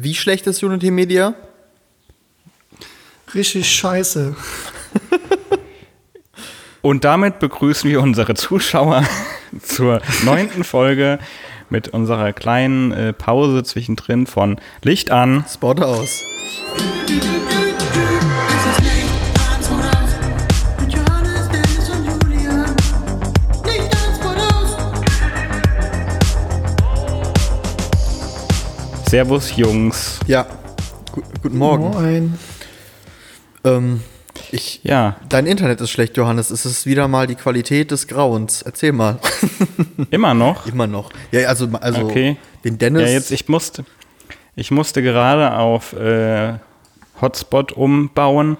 Wie schlecht ist Unity Media? Richtig scheiße. Und damit begrüßen wir unsere Zuschauer zur neunten Folge mit unserer kleinen äh, Pause zwischendrin von Licht an. Spot aus. Servus, Jungs. Ja. Gu guten Morgen. Moin. Ähm, ich, Ja, dein Internet ist schlecht, Johannes. Es ist wieder mal die Qualität des Grauens. Erzähl mal. immer noch. Immer noch. Ja, also, also Okay. den Dennis. Ja, jetzt, ich musste, ich musste gerade auf äh, Hotspot umbauen,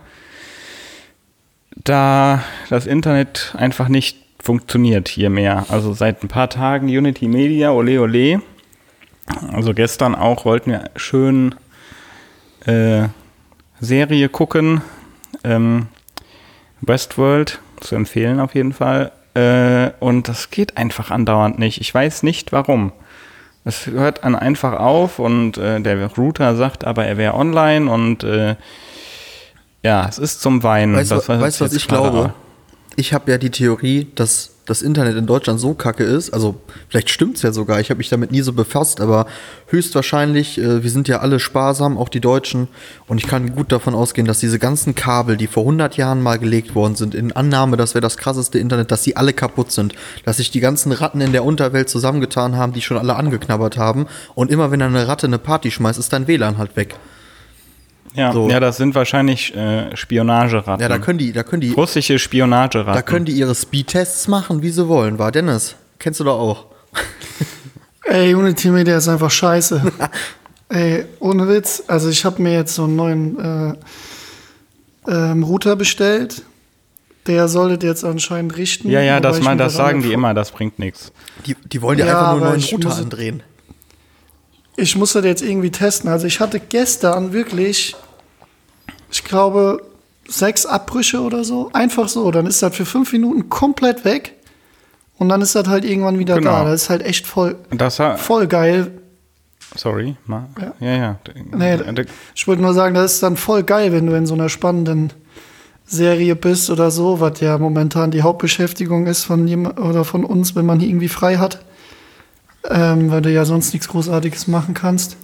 da das Internet einfach nicht funktioniert hier mehr. Also seit ein paar Tagen Unity Media, ole ole. Also gestern auch wollten wir schön äh, Serie gucken. Ähm, Westworld, zu empfehlen auf jeden Fall. Äh, und das geht einfach andauernd nicht. Ich weiß nicht warum. Es hört dann einfach auf und äh, der Router sagt aber, er wäre online und äh, ja, es ist zum Weinen. Weißt du, was jetzt ich glaube? Ich habe ja die Theorie, dass das Internet in Deutschland so kacke ist. Also, vielleicht stimmt's ja sogar. Ich habe mich damit nie so befasst, aber höchstwahrscheinlich, äh, wir sind ja alle sparsam, auch die Deutschen. Und ich kann gut davon ausgehen, dass diese ganzen Kabel, die vor 100 Jahren mal gelegt worden sind, in Annahme, das wäre das krasseste Internet, dass sie alle kaputt sind. Dass sich die ganzen Ratten in der Unterwelt zusammengetan haben, die schon alle angeknabbert haben. Und immer wenn eine Ratte eine Party schmeißt, ist dein WLAN halt weg. Ja, so. ja, das sind wahrscheinlich äh, Spionageratten. Ja, da können die, da können die, Russische Spionageratten. Da können die ihre Speedtests machen, wie sie wollen, war Dennis. Kennst du doch auch. Ey, Unity Media ist einfach scheiße. Ey, ohne Witz. Also ich habe mir jetzt so einen neuen äh, ähm, Router bestellt. Der sollte jetzt anscheinend richten. ja, ja, das, man, das sagen die immer, das bringt nichts. Die, die wollen dir Ja, einfach nur einen neuen Router muss- andrehen. Ich muss das jetzt irgendwie testen. Also ich hatte gestern wirklich, ich glaube, sechs Abbrüche oder so. Einfach so. Dann ist das für fünf Minuten komplett weg. Und dann ist das halt irgendwann wieder Genau. da. Das ist halt echt voll, Das voll geil. Sorry, mal. Ja. Ja, ja. Nee, ich wollte nur sagen, das ist dann voll geil, wenn du in so einer spannenden Serie bist oder so, was ja momentan die Hauptbeschäftigung ist von jemand oder von uns, wenn man irgendwie frei hat, ähm, weil du ja sonst nichts Großartiges machen kannst.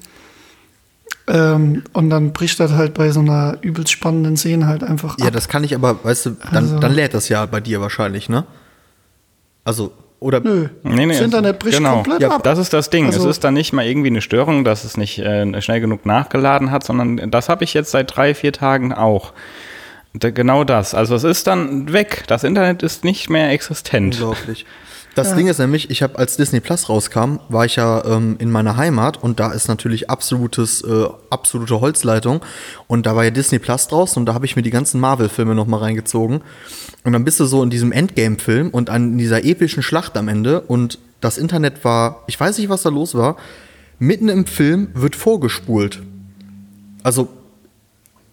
Ähm, und dann bricht das halt bei so einer übelst spannenden Szene halt einfach Ja, ab. das kann ich aber, weißt du, dann, Also- dann lädt das ja bei dir wahrscheinlich, ne? Also, oder. Nö, Nee, nee, das es- Internet bricht genau. komplett Ja, ab. Das ist das Ding. Also- es ist dann nicht mal irgendwie eine Störung, dass es nicht äh, schnell genug nachgeladen hat, sondern das habe ich jetzt seit drei, vier Tagen auch. Da, genau das. Also es ist dann weg. Das Internet ist nicht mehr existent. Unglaublich. Das Ding ist nämlich, ich habe als Disney Plus rauskam, war ich ja ähm, in meiner Heimat und da ist natürlich absolutes, äh, absolute Holzleitung und da war ja Disney Plus draußen und da habe ich mir die ganzen Marvel-Filme nochmal reingezogen und dann bist du so in diesem Endgame-Film und an dieser epischen Schlacht am Ende und das Internet war, ich weiß nicht, was da los war, mitten im Film wird vorgespult. Also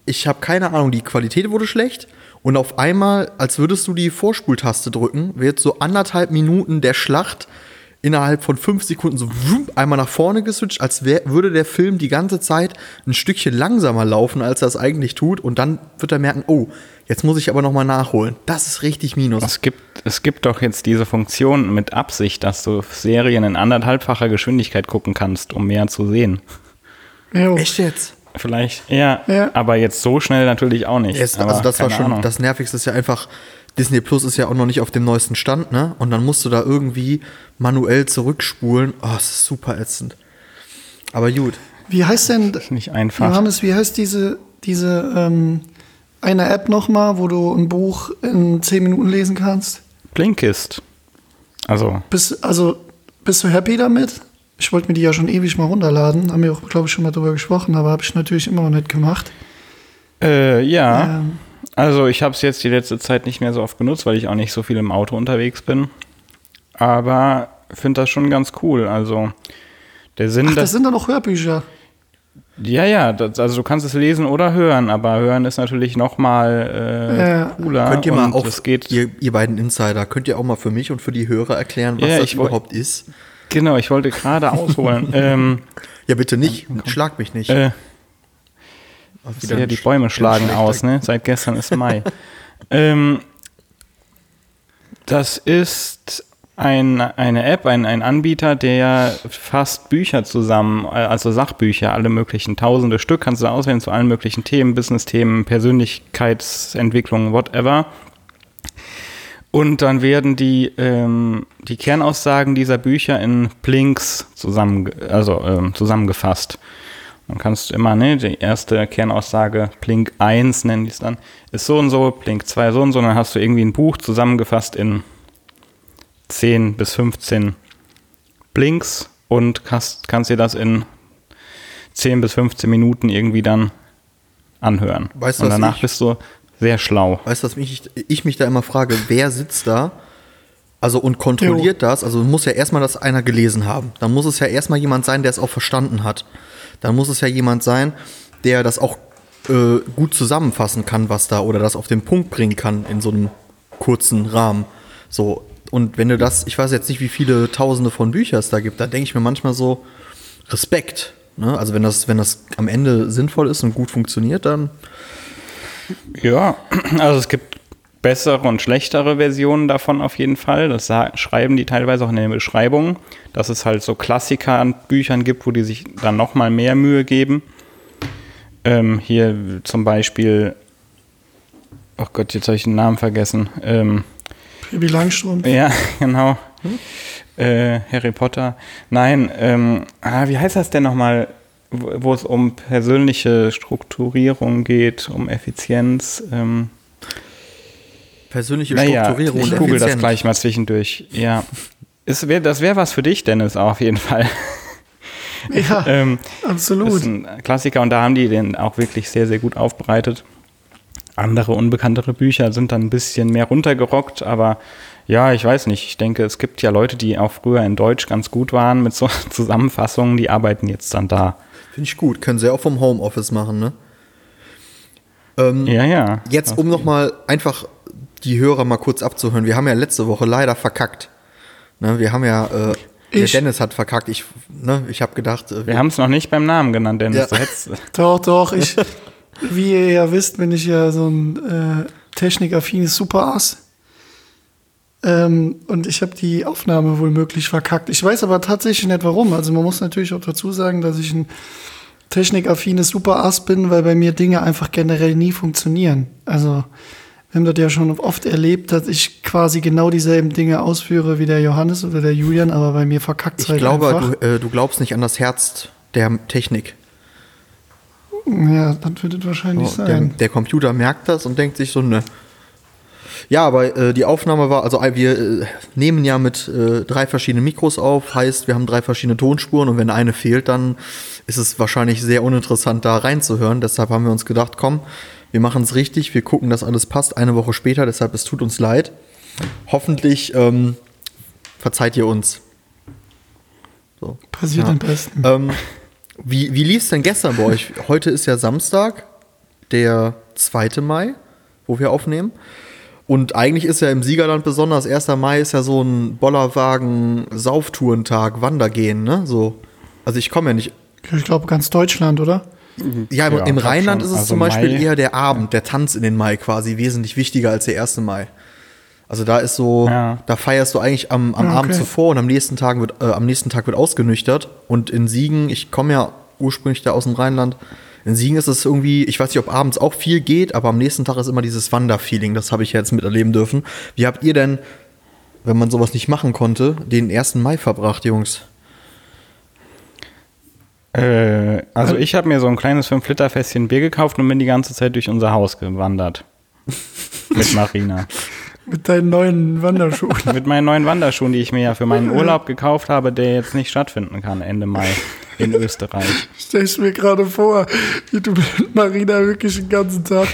ich habe keine Ahnung, die Qualität wurde schlecht und auf einmal, als würdest du die Vorspultaste drücken, wird so anderthalb Minuten der Schlacht innerhalb von fünf Sekunden so wumm, einmal nach vorne geswitcht, als wär, würde der Film die ganze Zeit ein Stückchen langsamer laufen, als er es eigentlich tut und dann wird er merken, oh, jetzt muss ich aber noch mal nachholen. Das ist richtig Minus. Es gibt, es gibt doch jetzt diese Funktion mit Absicht, dass du Serien in anderthalbfacher Geschwindigkeit gucken kannst, um mehr zu sehen. Jo. Echt jetzt? Vielleicht, ja, Ja. aber jetzt so schnell natürlich auch nicht. Aber also das war schon, Ahnung. das Nervigste ist ja einfach, Disney Plus ist ja auch noch nicht auf dem neuesten Stand, ne? Und dann musst du da irgendwie manuell zurückspulen. Oh, es ist super ätzend. Aber gut. Wie heißt denn, nicht einfach. Johannes, wie heißt diese, diese ähm, eine App nochmal, wo du ein Buch in zehn Minuten lesen kannst? Blinkist. Also, Bist, also, bist du happy damit? Ich wollte mir die ja schon ewig mal runterladen. Haben wir auch, glaube ich, schon mal drüber gesprochen, aber habe ich natürlich immer noch nicht gemacht. äh, ja. Ähm, Also ich habe es jetzt die letzte Zeit nicht mehr so oft genutzt, weil ich auch nicht so viel im Auto unterwegs bin. Aber finde das schon ganz cool. Also der Sinn, ach, das sind dann auch Hörbücher. ja, ja, das, also du kannst es lesen oder hören, aber hören ist natürlich noch mal äh, Ja. cooler. Könnt ihr mal und auf, es geht, ihr, ihr beiden Insider, könnt ihr auch mal für mich und für die Hörer erklären, was Ja, das überhaupt ist? Genau, ich wollte gerade ausholen. ähm, Ja, bitte nicht. Schlag mich nicht. äh, ja, die Bäume schlagen aus, ne? Seit gestern ist Mai. ähm, das ist ein, eine App, ein, ein Anbieter, der fasst Bücher zusammen, äh, also Sachbücher, alle möglichen tausende Stück, kannst du da auswählen zu allen möglichen Themen, Business-Themen, Persönlichkeitsentwicklung, whatever. Und dann werden die, ähm, die Kernaussagen dieser Bücher in Blinks zusammen, also, ähm, zusammengefasst. Dann kannst du immer, ne, die erste Kernaussage, Blink 1 nennen die es dann, ist so und so, Blink 2 so und so, und dann hast du irgendwie ein Buch zusammengefasst in 10 bis 15 Blinks und kannst, kannst dir das in 10 bis 15 Minuten irgendwie dann anhören. Weißt du, und danach ich- bist du sehr schlau. Weißt du, was mich, ich mich da immer frage, wer sitzt da? Also und kontrolliert das? Also muss ja erstmal das einer gelesen haben. Dann muss es ja erstmal jemand sein, der es auch verstanden hat. Dann muss es ja jemand sein, der das auch äh, gut zusammenfassen kann, was da oder das auf den Punkt bringen kann in so einem kurzen Rahmen. So und wenn du das, ich weiß jetzt nicht, wie viele Tausende von Büchern es da gibt, da denke ich mir manchmal so Respekt. Ne? Also wenn das, wenn das am Ende sinnvoll ist und gut funktioniert, dann Ja, also es gibt bessere und schlechtere Versionen davon auf jeden Fall. Das schreiben die teilweise auch in den Beschreibungen, dass es halt so Klassiker an Büchern gibt, wo die sich dann noch mal mehr Mühe geben. Ähm, hier zum Beispiel, oh Gott, jetzt habe ich den Namen vergessen. Ähm, Pippi Langstrumpf. ja, genau. Äh, Harry Potter. Nein, ähm, ah, wie heißt das denn nochmal, wo es um persönliche Strukturierung geht, um Effizienz? Ähm, persönliche naja, Strukturierung ich google das gleich mal zwischendurch. Ja. Ist, wär, das wäre was für dich, Dennis, auf jeden Fall. Ja, ähm, absolut. ist ein Klassiker und da haben die den auch wirklich sehr, sehr gut aufbereitet. Andere unbekanntere Bücher sind dann ein bisschen mehr runtergerockt, aber ja, ich weiß nicht. Ich denke, es gibt ja Leute, die auch früher in Deutsch ganz gut waren mit so Zusammenfassungen, die arbeiten jetzt dann da. Finde ich gut. Können sie auch vom Homeoffice machen, ne? Ähm, Ja, ja. Jetzt, um nochmal einfach die Hörer mal kurz abzuhören. Wir haben ja letzte Woche leider verkackt. Ne, wir haben ja, äh, der Ich- Dennis hat verkackt. Ich, ne, ich habe gedacht, äh, Wir haben es noch nicht beim Namen genannt, Dennis. Ja. Doch, doch, ich, wie ihr ja wisst, bin ich ja so ein äh, technikaffines Superass. Ähm, und ich habe die Aufnahme wohl möglich verkackt. Ich weiß aber tatsächlich nicht warum. Also man muss natürlich auch dazu sagen, dass ich ein technikaffines Superass bin, weil bei mir Dinge einfach generell nie funktionieren. Also wir haben das ja schon oft erlebt, dass ich quasi genau dieselben Dinge ausführe wie der Johannes oder der Julian, aber bei mir verkackt es ich halt glaube, einfach. du, äh, du glaubst nicht an das Herz der Technik. ja, das wird es wahrscheinlich So, der, sein. der Computer merkt das und denkt sich so, ne. Ja, aber äh, die Aufnahme war, also äh, wir äh, nehmen ja mit äh, drei verschiedenen Mikros auf, heißt, wir haben drei verschiedene Tonspuren und wenn eine fehlt, dann ist es wahrscheinlich sehr uninteressant, da reinzuhören. Deshalb haben wir uns gedacht, komm, wir machen es richtig, wir gucken, dass alles passt, eine Woche später, deshalb es tut uns leid. Hoffentlich ähm, verzeiht ihr uns. So. Passiert Ja. am besten. Ähm, wie wie lief es denn gestern bei euch? Heute ist ja Samstag, der 2. Mai, wo wir aufnehmen. Und eigentlich ist ja im Siegerland besonders, 1. Mai ist ja so ein Bollerwagen-Sauftourentag, Wandergehen, ne? So. Also ich komme ja nicht. Ich glaube, ganz Deutschland, oder? Ja, im, Ja, im Rheinland schon. ist es Also zum Beispiel Mai- eher der Abend, der Tanz in den Mai quasi, wesentlich wichtiger als der 1. Mai. Also da ist so, Ja. da feierst du eigentlich am, am Ja, Abend okay. zuvor und am nächsten Tag wird, äh, am nächsten Tag wird ausgenüchtert. Und in Siegen, ich komme ja ursprünglich da aus dem Rheinland, in Siegen ist es irgendwie, ich weiß nicht, ob abends auch viel geht, aber am nächsten Tag ist immer dieses Wanderfeeling, das habe ich jetzt miterleben dürfen. Wie habt ihr denn, wenn man sowas nicht machen konnte, den 1. Mai verbracht, Jungs? Äh, also ich habe mir so ein kleines 5-Liter-Fässchen Bier gekauft und bin die ganze Zeit durch unser Haus gewandert. Mit Marina. Mit deinen neuen Wanderschuhen. Mit meinen neuen Wanderschuhen, die ich mir ja für meinen Urlaub gekauft habe, der jetzt nicht stattfinden kann Ende Mai in Österreich. Stell ich mir gerade vor, wie du mit Marina wirklich den ganzen Tag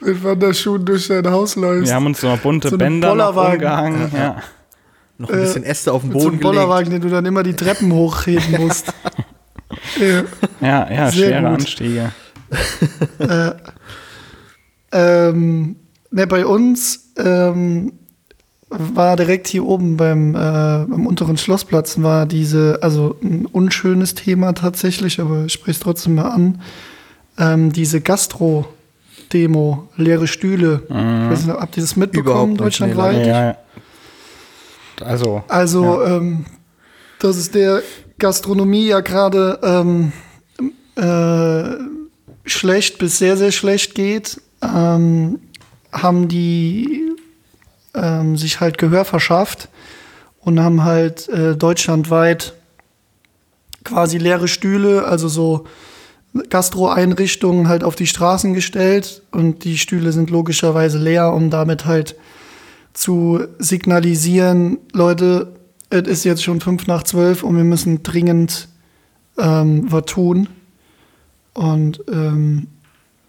mit Wanderschuhen durch dein Haus läufst. Wir haben uns so bunte So Bänder noch umgehangen. Ja. Noch ein bisschen Äste auf den so Boden einem gelegt. Bollerwagen, den du dann immer die Treppen hochheben musst. ja. Ja, ja, Sehr schwere gut. Anstiege. Ähm, ne, bei uns ähm, war direkt hier oben beim, äh, beim unteren Schlossplatz, war diese, also ein unschönes Thema tatsächlich, aber ich spreche es trotzdem mal an. Ähm, diese Gastro-Demo, leere Stühle. Ich weiß nicht, habt ihr das mitbekommen, nee, deutschlandweit? leider Ja, ja. Also, Also, ähm, dass es der Gastronomie ja gerade ähm, äh, schlecht bis sehr, sehr schlecht geht, ähm, haben die ähm, sich halt Gehör verschafft und haben halt äh, deutschlandweit quasi leere Stühle, also so Gastro-Einrichtungen halt auf die Straßen gestellt und die Stühle sind logischerweise leer, um damit halt zu signalisieren, Leute, es ist jetzt schon fünf nach zwölf und wir müssen dringend ähm, was tun. Und ähm,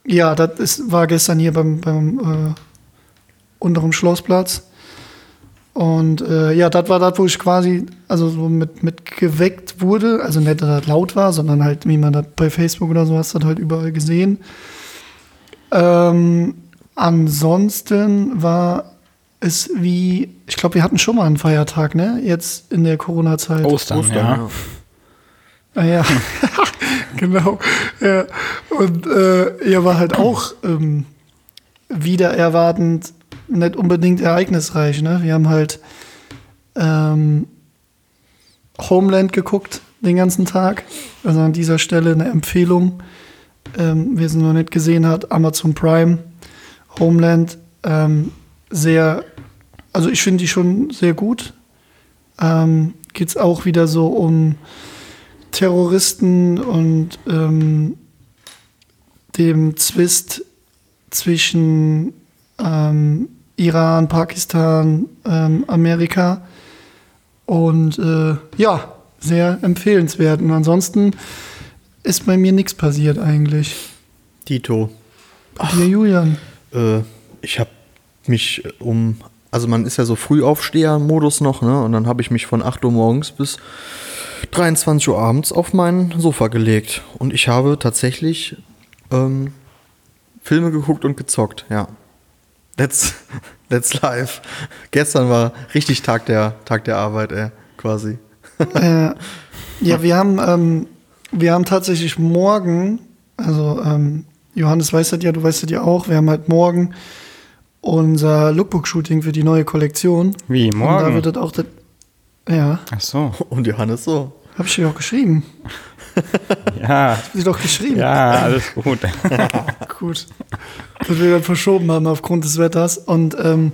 ja, das war gestern hier beim, beim äh, unteren Schlossplatz. Und äh, ja, das war das, wo ich quasi also so mit, mit geweckt wurde. Also nicht, dass das laut war, sondern halt, wie man das bei Facebook oder so hast, das halt überall gesehen. Ähm, ansonsten war es wie, ich glaube, wir hatten schon mal einen Feiertag, ne? Jetzt in der Corona-Zeit. Ostern, Ostern, ja. Ah, ja, genau. Ja. Und äh, er war halt auch ähm, wieder erwartend nicht unbedingt ereignisreich. Ne? Wir haben halt ähm, Homeland geguckt den ganzen Tag. Also an dieser Stelle eine Empfehlung. Ähm, wer es noch nicht gesehen hat, Amazon Prime, Homeland, ähm, sehr, also ich finde die schon sehr gut. Ähm, Geht es auch wieder so um Terroristen und ähm, dem Zwist zwischen ähm, Iran, Pakistan, ähm, Amerika. Und äh, ja, sehr empfehlenswert. Und ansonsten ist bei mir nichts passiert eigentlich. Tito. Dir, Julian. Äh, ich habe mich um, also man ist ja so Frühaufsteher-Modus noch, ne? Und dann habe ich mich von 8 Uhr morgens bis 23 Uhr abends auf mein Sofa gelegt. Und ich habe tatsächlich ähm, Filme geguckt und gezockt, ja. That's, that's life. Gestern war richtig Tag der, Tag der Arbeit, ey, quasi. äh, ja, wir haben, ähm, wir haben tatsächlich morgen, also ähm, Johannes weiß das ja, du weißt das ja auch, wir haben halt morgen unser Lookbook-Shooting für die neue Kollektion. Wie, Und da morgen? wird das auch, das, ja, Ach so. Und Johannes so. hab ich dir auch geschrieben. Ja, Hab ich dir doch geschrieben. ja, alles gut. Gut. Das wir dann verschoben haben aufgrund des Wetters. Und ähm,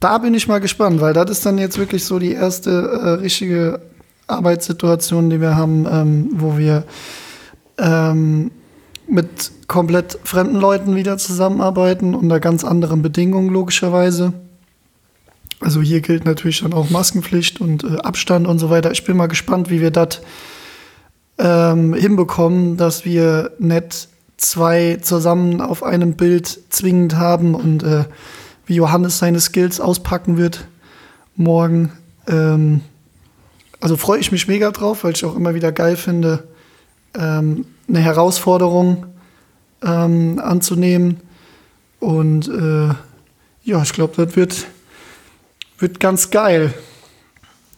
da bin ich mal gespannt, weil das ist dann jetzt wirklich so die erste äh, richtige Arbeitssituation, die wir haben, ähm, wo wir ähm, mit komplett fremden Leuten wieder zusammenarbeiten unter ganz anderen Bedingungen logischerweise. Also hier gilt natürlich dann auch Maskenpflicht und äh, Abstand und so weiter. Ich bin mal gespannt, wie wir das ähm, hinbekommen, dass wir nicht zwei zusammen auf einem Bild zwingend haben und äh, wie Johannes seine Skills auspacken wird morgen. Ähm, also freue ich mich mega drauf, weil ich auch immer wieder geil finde, ähm, eine Herausforderung ähm, anzunehmen. Und äh, ja, ich glaube, das wird, wird ganz geil.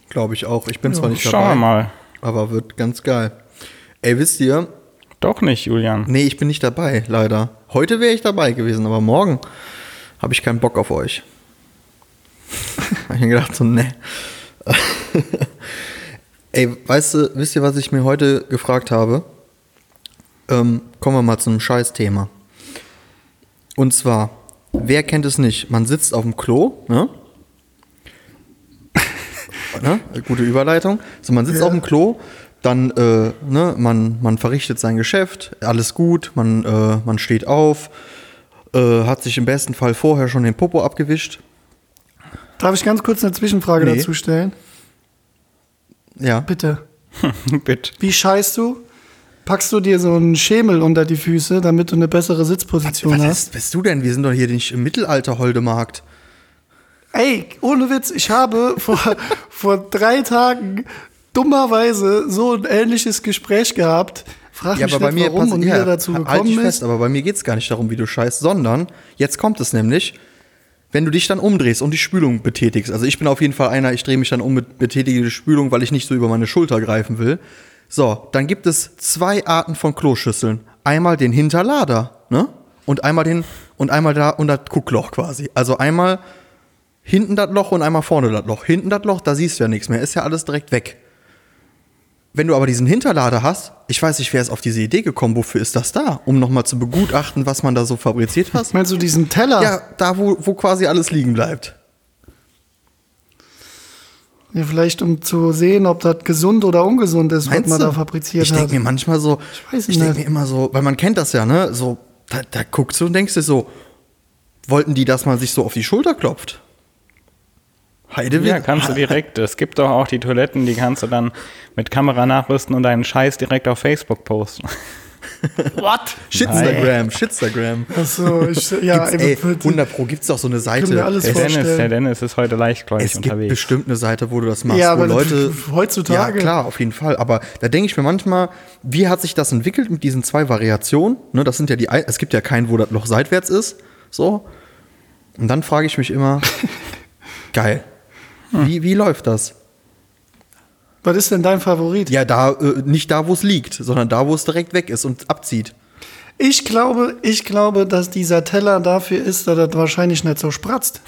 Glaube ich auch. Ich bin zwar Ja, nicht Schauen wir dabei, mal. aber wird ganz geil. Ey, wisst ihr, Doch nicht, Julian. Nee, ich bin nicht dabei, leider. Heute wäre ich dabei gewesen, aber morgen habe ich keinen Bock auf euch. hab ich mir gedacht, so, ne. Ey, weißt du, wisst ihr, was ich mir heute gefragt habe? Ähm, kommen wir mal zu einem Scheißthema. Und zwar, wer kennt es nicht? Man sitzt auf dem Klo, ne? ne? Gute Überleitung. So, man sitzt Ja. auf dem Klo, dann, äh, ne, man, man verrichtet sein Geschäft, alles gut, man, äh, man steht auf, äh, hat sich im besten Fall vorher schon den Popo abgewischt. Darf ich ganz kurz eine Zwischenfrage Nee. dazu stellen? Ja. Bitte. Bitte. Wie scheißt du? Packst du dir so einen Schemel unter die Füße, damit du eine bessere Sitzposition Was hast? ist, bist du denn? Wir sind doch hier nicht im Mittelalter Holdemarkt. Ey, ohne Witz, ich habe vor, vor drei Tagen dummerweise so ein ähnliches Gespräch gehabt. Frag Ja, mich aber bei nicht, mir warum und wie ja, er dazu halt gekommen dich ist. fest, aber bei mir geht es gar nicht darum, wie du scheißt, sondern jetzt kommt es nämlich. wenn du dich dann umdrehst und die Spülung betätigst, also ich bin auf jeden Fall einer, ich drehe mich dann um mit betätige die Spülung, weil ich nicht so über meine Schulter greifen will. So, dann gibt es zwei Arten von Kloschüsseln. Einmal den Hinterlader, ne? Und einmal den, und einmal da und das Guckloch quasi. Also einmal hinten das Loch und einmal vorne das Loch. Hinten das Loch, da siehst du ja nichts mehr, ist ja alles direkt weg. Wenn du aber diesen Hinterlader hast, ich weiß nicht, wer ist auf diese Idee gekommen, wofür ist das da? Um nochmal zu begutachten, was man da so fabriziert hat? Meinst du diesen Teller? Ja, da, wo, wo quasi alles liegen bleibt. Ja, vielleicht um zu sehen, ob das gesund oder ungesund ist, Meinst was man du? da fabriziert ich hat. denke mir manchmal so, Ich weiß ich nicht. denke mir immer so, weil man kennt das ja, ne? So, da, da guckst du und denkst dir so, wollten die, dass man sich so auf die Schulter klopft? Heide Ja, kannst du direkt. Es gibt doch auch die Toiletten, die kannst du dann mit Kamera nachrüsten und deinen Scheiß direkt auf Facebook posten. What? Shitstagram, Shitstagram. Achso, ich, ja, Gibt's, ey, ey, 100 Pro gibt's doch so eine Seite. Der Dennis, vorstellen. der Dennis ist heute leichtgläubig es gibt unterwegs. bestimmt eine Seite, wo du das machst, Ja, wo Leute. heutzutage- Ja, klar, auf jeden Fall. Aber da denke ich mir manchmal, wie hat sich das entwickelt mit diesen zwei Variationen? Ne, das sind ja die, es gibt ja keinen, wo das Loch seitwärts ist. So. Und dann frage ich mich immer, geil. Wie, wie läuft das? was ist denn dein Favorit? Ja, da, äh, nicht da, wo es liegt, sondern da, wo es direkt weg ist und abzieht. Ich glaube, ich glaube, dass dieser Teller dafür ist, dass das wahrscheinlich nicht so spratzt.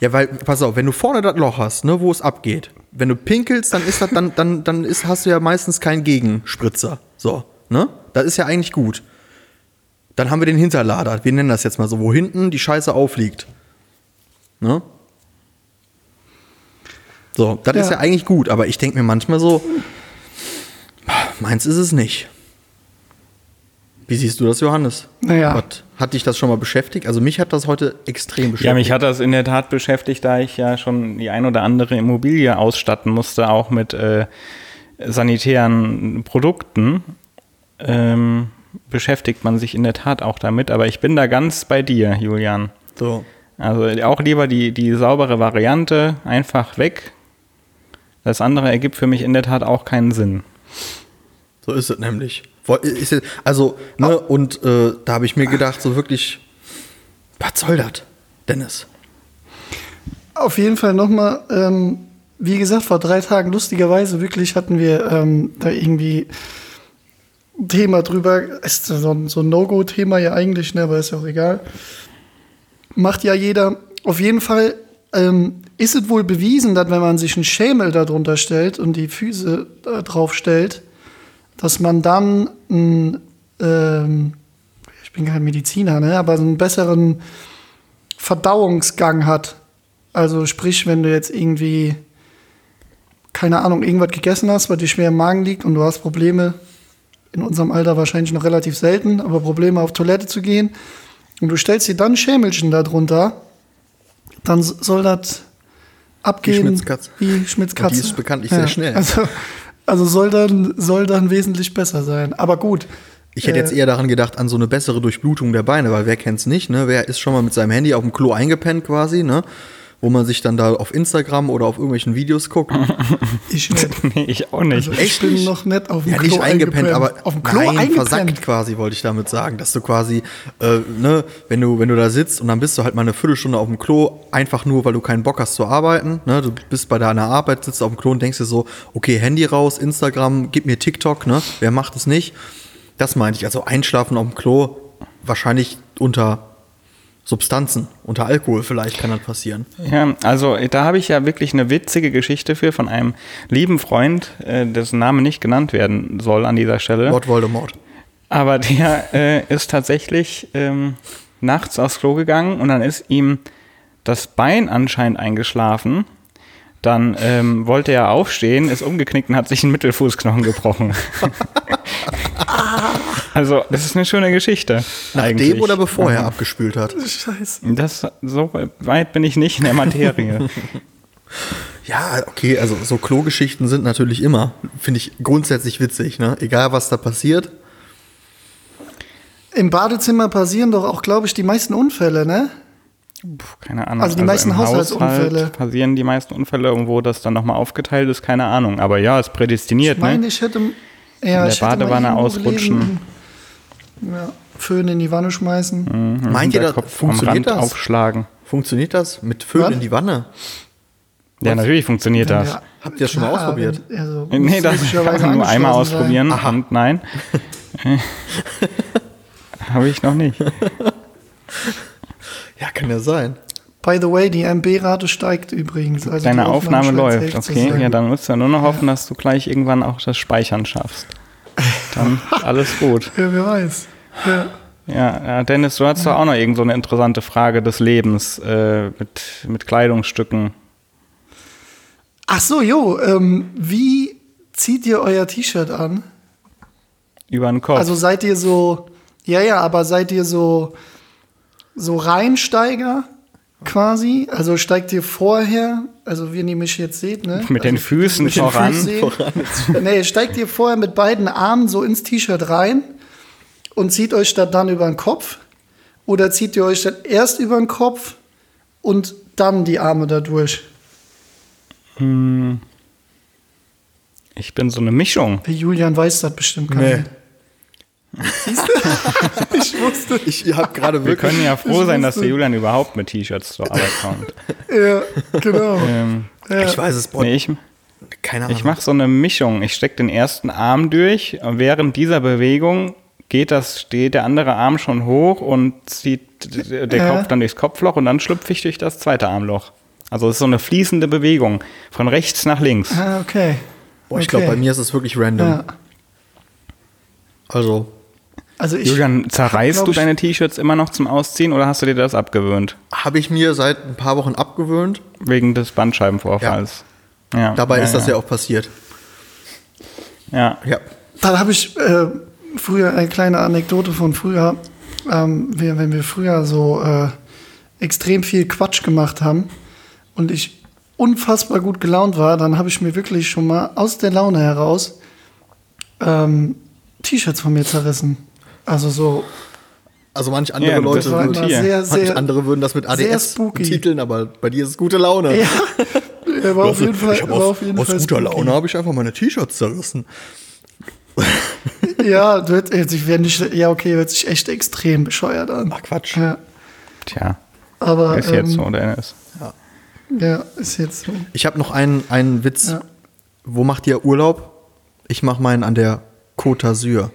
Ja, weil, pass auf, wenn du vorne das Loch hast, ne, wo es abgeht, wenn du pinkelst, dann ist das, dann, dann, dann ist, hast du ja meistens keinen Gegenspritzer. So, ne? Das ist ja eigentlich gut. Dann haben wir den Hinterlader, wir nennen das jetzt mal so, wo hinten die Scheiße aufliegt. Ne? So, das ist Ja. ja eigentlich gut, aber ich denke mir manchmal so, meins ist es nicht. Wie siehst du das, Johannes? Naja. Was, hat dich das schon mal beschäftigt? Also mich hat das heute extrem beschäftigt. Ja, mich hat das in der Tat beschäftigt, da ich ja schon die ein oder andere Immobilie ausstatten musste, auch mit äh, sanitären Produkten. Ähm, beschäftigt man sich in der Tat auch damit, aber ich bin da ganz bei dir, Julian. so. Also auch lieber die, die saubere Variante, einfach weg. Das andere ergibt für mich in der Tat auch keinen Sinn. So ist es nämlich. Also, ne, und äh, da habe ich mir gedacht, so wirklich, was soll das, Dennis? Auf jeden Fall nochmal, ähm, wie gesagt, vor drei Tagen lustigerweise wirklich hatten wir ähm, da irgendwie ein Thema drüber. Ist so ein, so ein No-Go-Thema ja eigentlich, ne, aber ist ja auch egal. Macht ja jeder. Auf jeden Fall ähm, ist es wohl bewiesen, dass wenn man sich einen Schemel darunter stellt und die Füße da drauf stellt, dass man dann ein, ähm, ich bin kein Mediziner, ne, aber einen besseren Verdauungsgang hat. Also sprich, wenn du jetzt irgendwie, keine Ahnung, irgendwas gegessen hast, was dir schwer im Magen liegt und du hast Probleme, in unserem Alter wahrscheinlich noch relativ selten, aber Probleme auf Toilette zu gehen und du stellst dir dann Schämelchen darunter, dann soll das abgehen Schmitzkatze. wie Schmitzkatze. Und die ist bekanntlich sehr schnell. Also, also soll, dann, soll dann wesentlich besser sein. Aber gut. Ich hätte jetzt Äh, eher daran gedacht, an so eine bessere Durchblutung der Beine, weil wer kennt's nicht, ne? Wer ist schon mal mit seinem Handy auf dem Klo eingepennt quasi, ne? Wo man sich dann da auf Instagram oder auf irgendwelchen Videos guckt. Ich nicht. Nee, ich auch nicht. Also ich bin nicht? noch nicht auf dem Ja, Klo nicht eingepennt, aber auf dem Klo nein, eingepennt. versackt quasi, wollte ich damit sagen. Dass du quasi, äh, ne, wenn du, wenn du da sitzt und dann bist du halt mal eine Viertelstunde auf dem Klo, einfach nur, weil du keinen Bock hast zu arbeiten. Ne? Du bist bei deiner Arbeit, sitzt auf dem Klo und denkst dir so, okay, Handy raus, Instagram, gib mir TikTok, ne? Wer macht es nicht? Das meinte ich. Also einschlafen auf dem Klo, wahrscheinlich unter Substanzen, unter Alkohol vielleicht kann das passieren. Ja, also da habe ich ja wirklich eine witzige Geschichte für von einem lieben Freund, äh, dessen Name nicht genannt werden soll an dieser Stelle. Lord Voldemort. Aber der äh, ist tatsächlich ähm, nachts aufs Klo gegangen und dann ist ihm das Bein anscheinend eingeschlafen. Dann ähm, wollte er aufstehen, ist umgeknickt und hat sich einen Mittelfußknochen gebrochen. also, das ist eine schöne Geschichte. eigentlich. Dem oder bevor er abgespült hat? Scheiße. Das, so weit bin ich nicht in der Materie. Ja, okay, also so Klogeschichten sind natürlich immer, finde ich grundsätzlich witzig, ne? Egal was da passiert. Im Badezimmer passieren doch auch, glaube ich, die meisten Unfälle, ne? Puh, keine Ahnung. Also die meisten im Haushaltsunfälle. Haushalt passieren die meisten Unfälle, und wo das dann nochmal aufgeteilt ist, keine Ahnung. Aber ja, ist prädestiniert, Ich meine, ne? ich hätte. Ja, der ich hätte mal Badewanne irgendwo ausrutschen. gelesen, Ja. Föhn in die Wanne schmeißen. Mhm, Meint ihr, das am funktioniert Rand das? aufschlagen. Funktioniert das? Mit Föhn Was? in die Wanne? Ja, natürlich funktioniert Wenn das. der- Habt ihr das schon mal ausprobiert? wenn- Also, nee, das kann man nur einmal ausprobieren und nein. Habe ich noch nicht. Ja, kann ja sein. By the way, die MB-Rate steigt übrigens. Also Deine Aufnahme scheint läuft, okay. Ja, dann musst du ja nur noch hoffen, dass du gleich irgendwann auch das Speichern schaffst. Dann alles gut. Ja, wer weiß. Ja. Ja, ja, Dennis, du hast doch auch noch irgend so eine interessante Frage des Lebens äh, mit, mit Kleidungsstücken. Ach so, jo, ähm, wie zieht ihr euer T-Shirt an? Über den Kopf. Also seid ihr so, ja, ja, aber seid ihr so, so Reinsteiger quasi? Also steigt ihr vorher, also wie ihr mich jetzt seht, ne? mit den also, Füßen mit den voran. Füßen. nee, steigt ihr vorher mit beiden Armen so ins T-Shirt rein und zieht euch das dann über den Kopf? Oder zieht ihr euch das erst über den Kopf und dann die Arme da durch? Ich bin so eine Mischung. Der Julian weiß das bestimmt gar Nee. nicht. Siehst du? ich wusste. Ich habe gerade Wir wirklich. können ja froh sein, dass der Julian überhaupt mit T-Shirts zur Arbeit kommt. Ja, genau. ähm, ja. Ich weiß es, boah, nee, ich, keine Ahnung. ich mache so eine Mischung. Ich stecke den ersten Arm durch. und Während dieser Bewegung geht das, steht der andere Arm schon hoch und zieht der Ja. Kopf dann durchs Kopfloch und dann schlüpfe ich durch das zweite Armloch. Also es ist so eine fließende Bewegung. Von rechts nach links. Ah, okay. Boah, ich Okay. glaube, bei mir ist es wirklich random. Ja. Also, Also ich, Julian, zerreißt du deine T-Shirts immer noch zum Ausziehen oder hast du dir das abgewöhnt? habe ich mir seit ein paar Wochen abgewöhnt. Wegen des Bandscheibenvorfalls. Ja. Dabei ist das ja auch passiert. Ja. Ja. Dann habe ich äh, früher eine kleine Anekdote von früher. Ähm, wir, wenn wir früher so äh, extrem viel Quatsch gemacht haben und ich unfassbar gut gelaunt war, dann habe ich mir wirklich schon mal aus der Laune heraus ähm, T-Shirts von mir zerrissen. Also so, Also manch andere Ja, Leute würden, sehr, manch sehr, andere würden das mit ADS titeln, aber bei dir ist es gute Laune. ja, er war auf jeden Fall, ich aus, auf jeden aus Fall guter spooky. Laune habe ich einfach meine T-Shirts zerrissen. Ja, du hätt- hätt- ich nicht, ja okay, hört sich echt extrem bescheuert an. Ach Quatsch. Ja, Tja, aber ist jetzt ähm, so, Dennis. Ja, ist jetzt so. Ich habe noch einen, einen Witz. Ja. Wo macht ihr Urlaub? Ich mache meinen an der Côte d'Azur,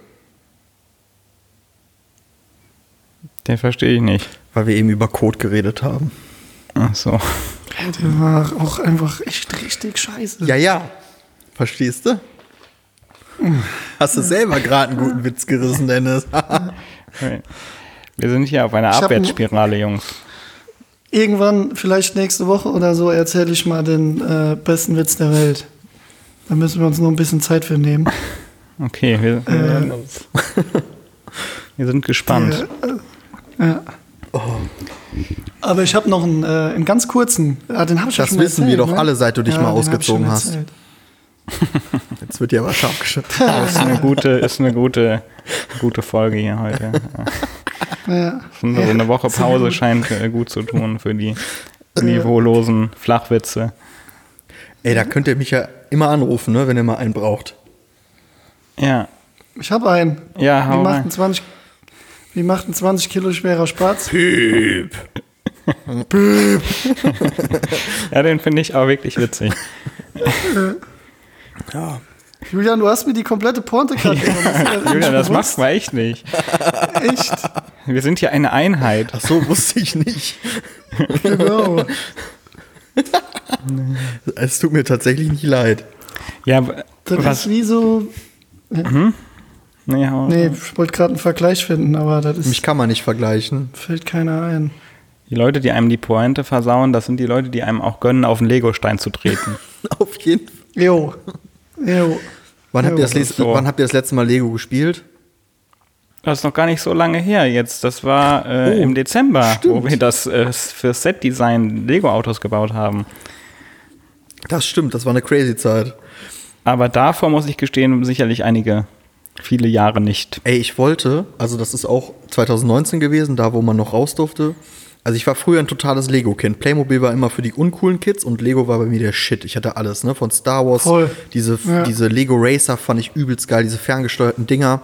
Den verstehe ich nicht. weil wir eben über Code geredet haben. Ach so. Der war auch einfach echt richtig scheiße. Ja, ja. Verstehst du? Hast du selber gerade einen guten Witz gerissen, Dennis? Wir sind hier auf einer Abwärtsspirale, Jungs. Irgendwann, vielleicht nächste Woche oder so, erzähle ich mal den äh, besten Witz der Welt. Da müssen wir uns nur ein bisschen Zeit für nehmen. Okay, wir, Äh. werden uns- wir sind gespannt. Äh, ja. Aber ich habe noch einen, äh, einen ganz kurzen. Ah, den habe ich ja Das schon mal wissen wir erzählt, doch ne? alle, seit du dich mal hab ich ausgezogen hast. Jetzt wird dir aber scharf geschüttet. Das ist eine gute, ist eine gute, gute Folge hier heute. Ja. So eine, so eine Woche Pause scheint äh, gut zu tun für die niveaulosen Flachwitze. Ey, da könnt ihr mich ja immer anrufen, ne, wenn ihr mal einen braucht. Ja, Ich habe einen. Ja, hau macht, rein. Ein 20, wie macht ein 20 Kilo schwerer Spatz? Piep. ja den finde ich auch wirklich witzig. Ja. Julian, du hast mir die komplette Pointe gerade genommen. Julian, das machst du echt nicht. Echt? Wir sind hier eine Einheit. Ach so, wusste ich nicht. Genau. Es tut mir tatsächlich nicht leid. Ja, Das was? ist wie so. Nee, hau- Nee, ich wollte gerade einen Vergleich finden, aber das ist, Mich kann man nicht vergleichen. fällt keiner ein. Die Leute, die einem die Pointe versauen, das sind die Leute, die einem auch gönnen, auf den Legostein zu treten. Auf jeden Fall. Jo. Jo. Wann, habt ihr das, les- so. wann habt ihr das letzte Mal Lego gespielt? Das ist noch gar nicht so lange her jetzt. Das war äh, Oh, im Dezember, wo stimmt. wir das äh, für Set-Design Lego-Autos gebaut haben. Das stimmt, das war eine crazy Zeit. Aber davor muss ich gestehen, sicherlich einige, viele Jahre nicht. Ey, ich wollte, also das ist auch 2019 gewesen, da wo man noch raus durfte. Also ich war früher ein totales Lego-Kind. Playmobil war immer für die uncoolen Kids und Lego war bei mir der Shit. Ich hatte alles, ne? Von Star Wars, Voll. diese, Ja. diese Lego Racer fand ich übelst geil, diese ferngesteuerten Dinger.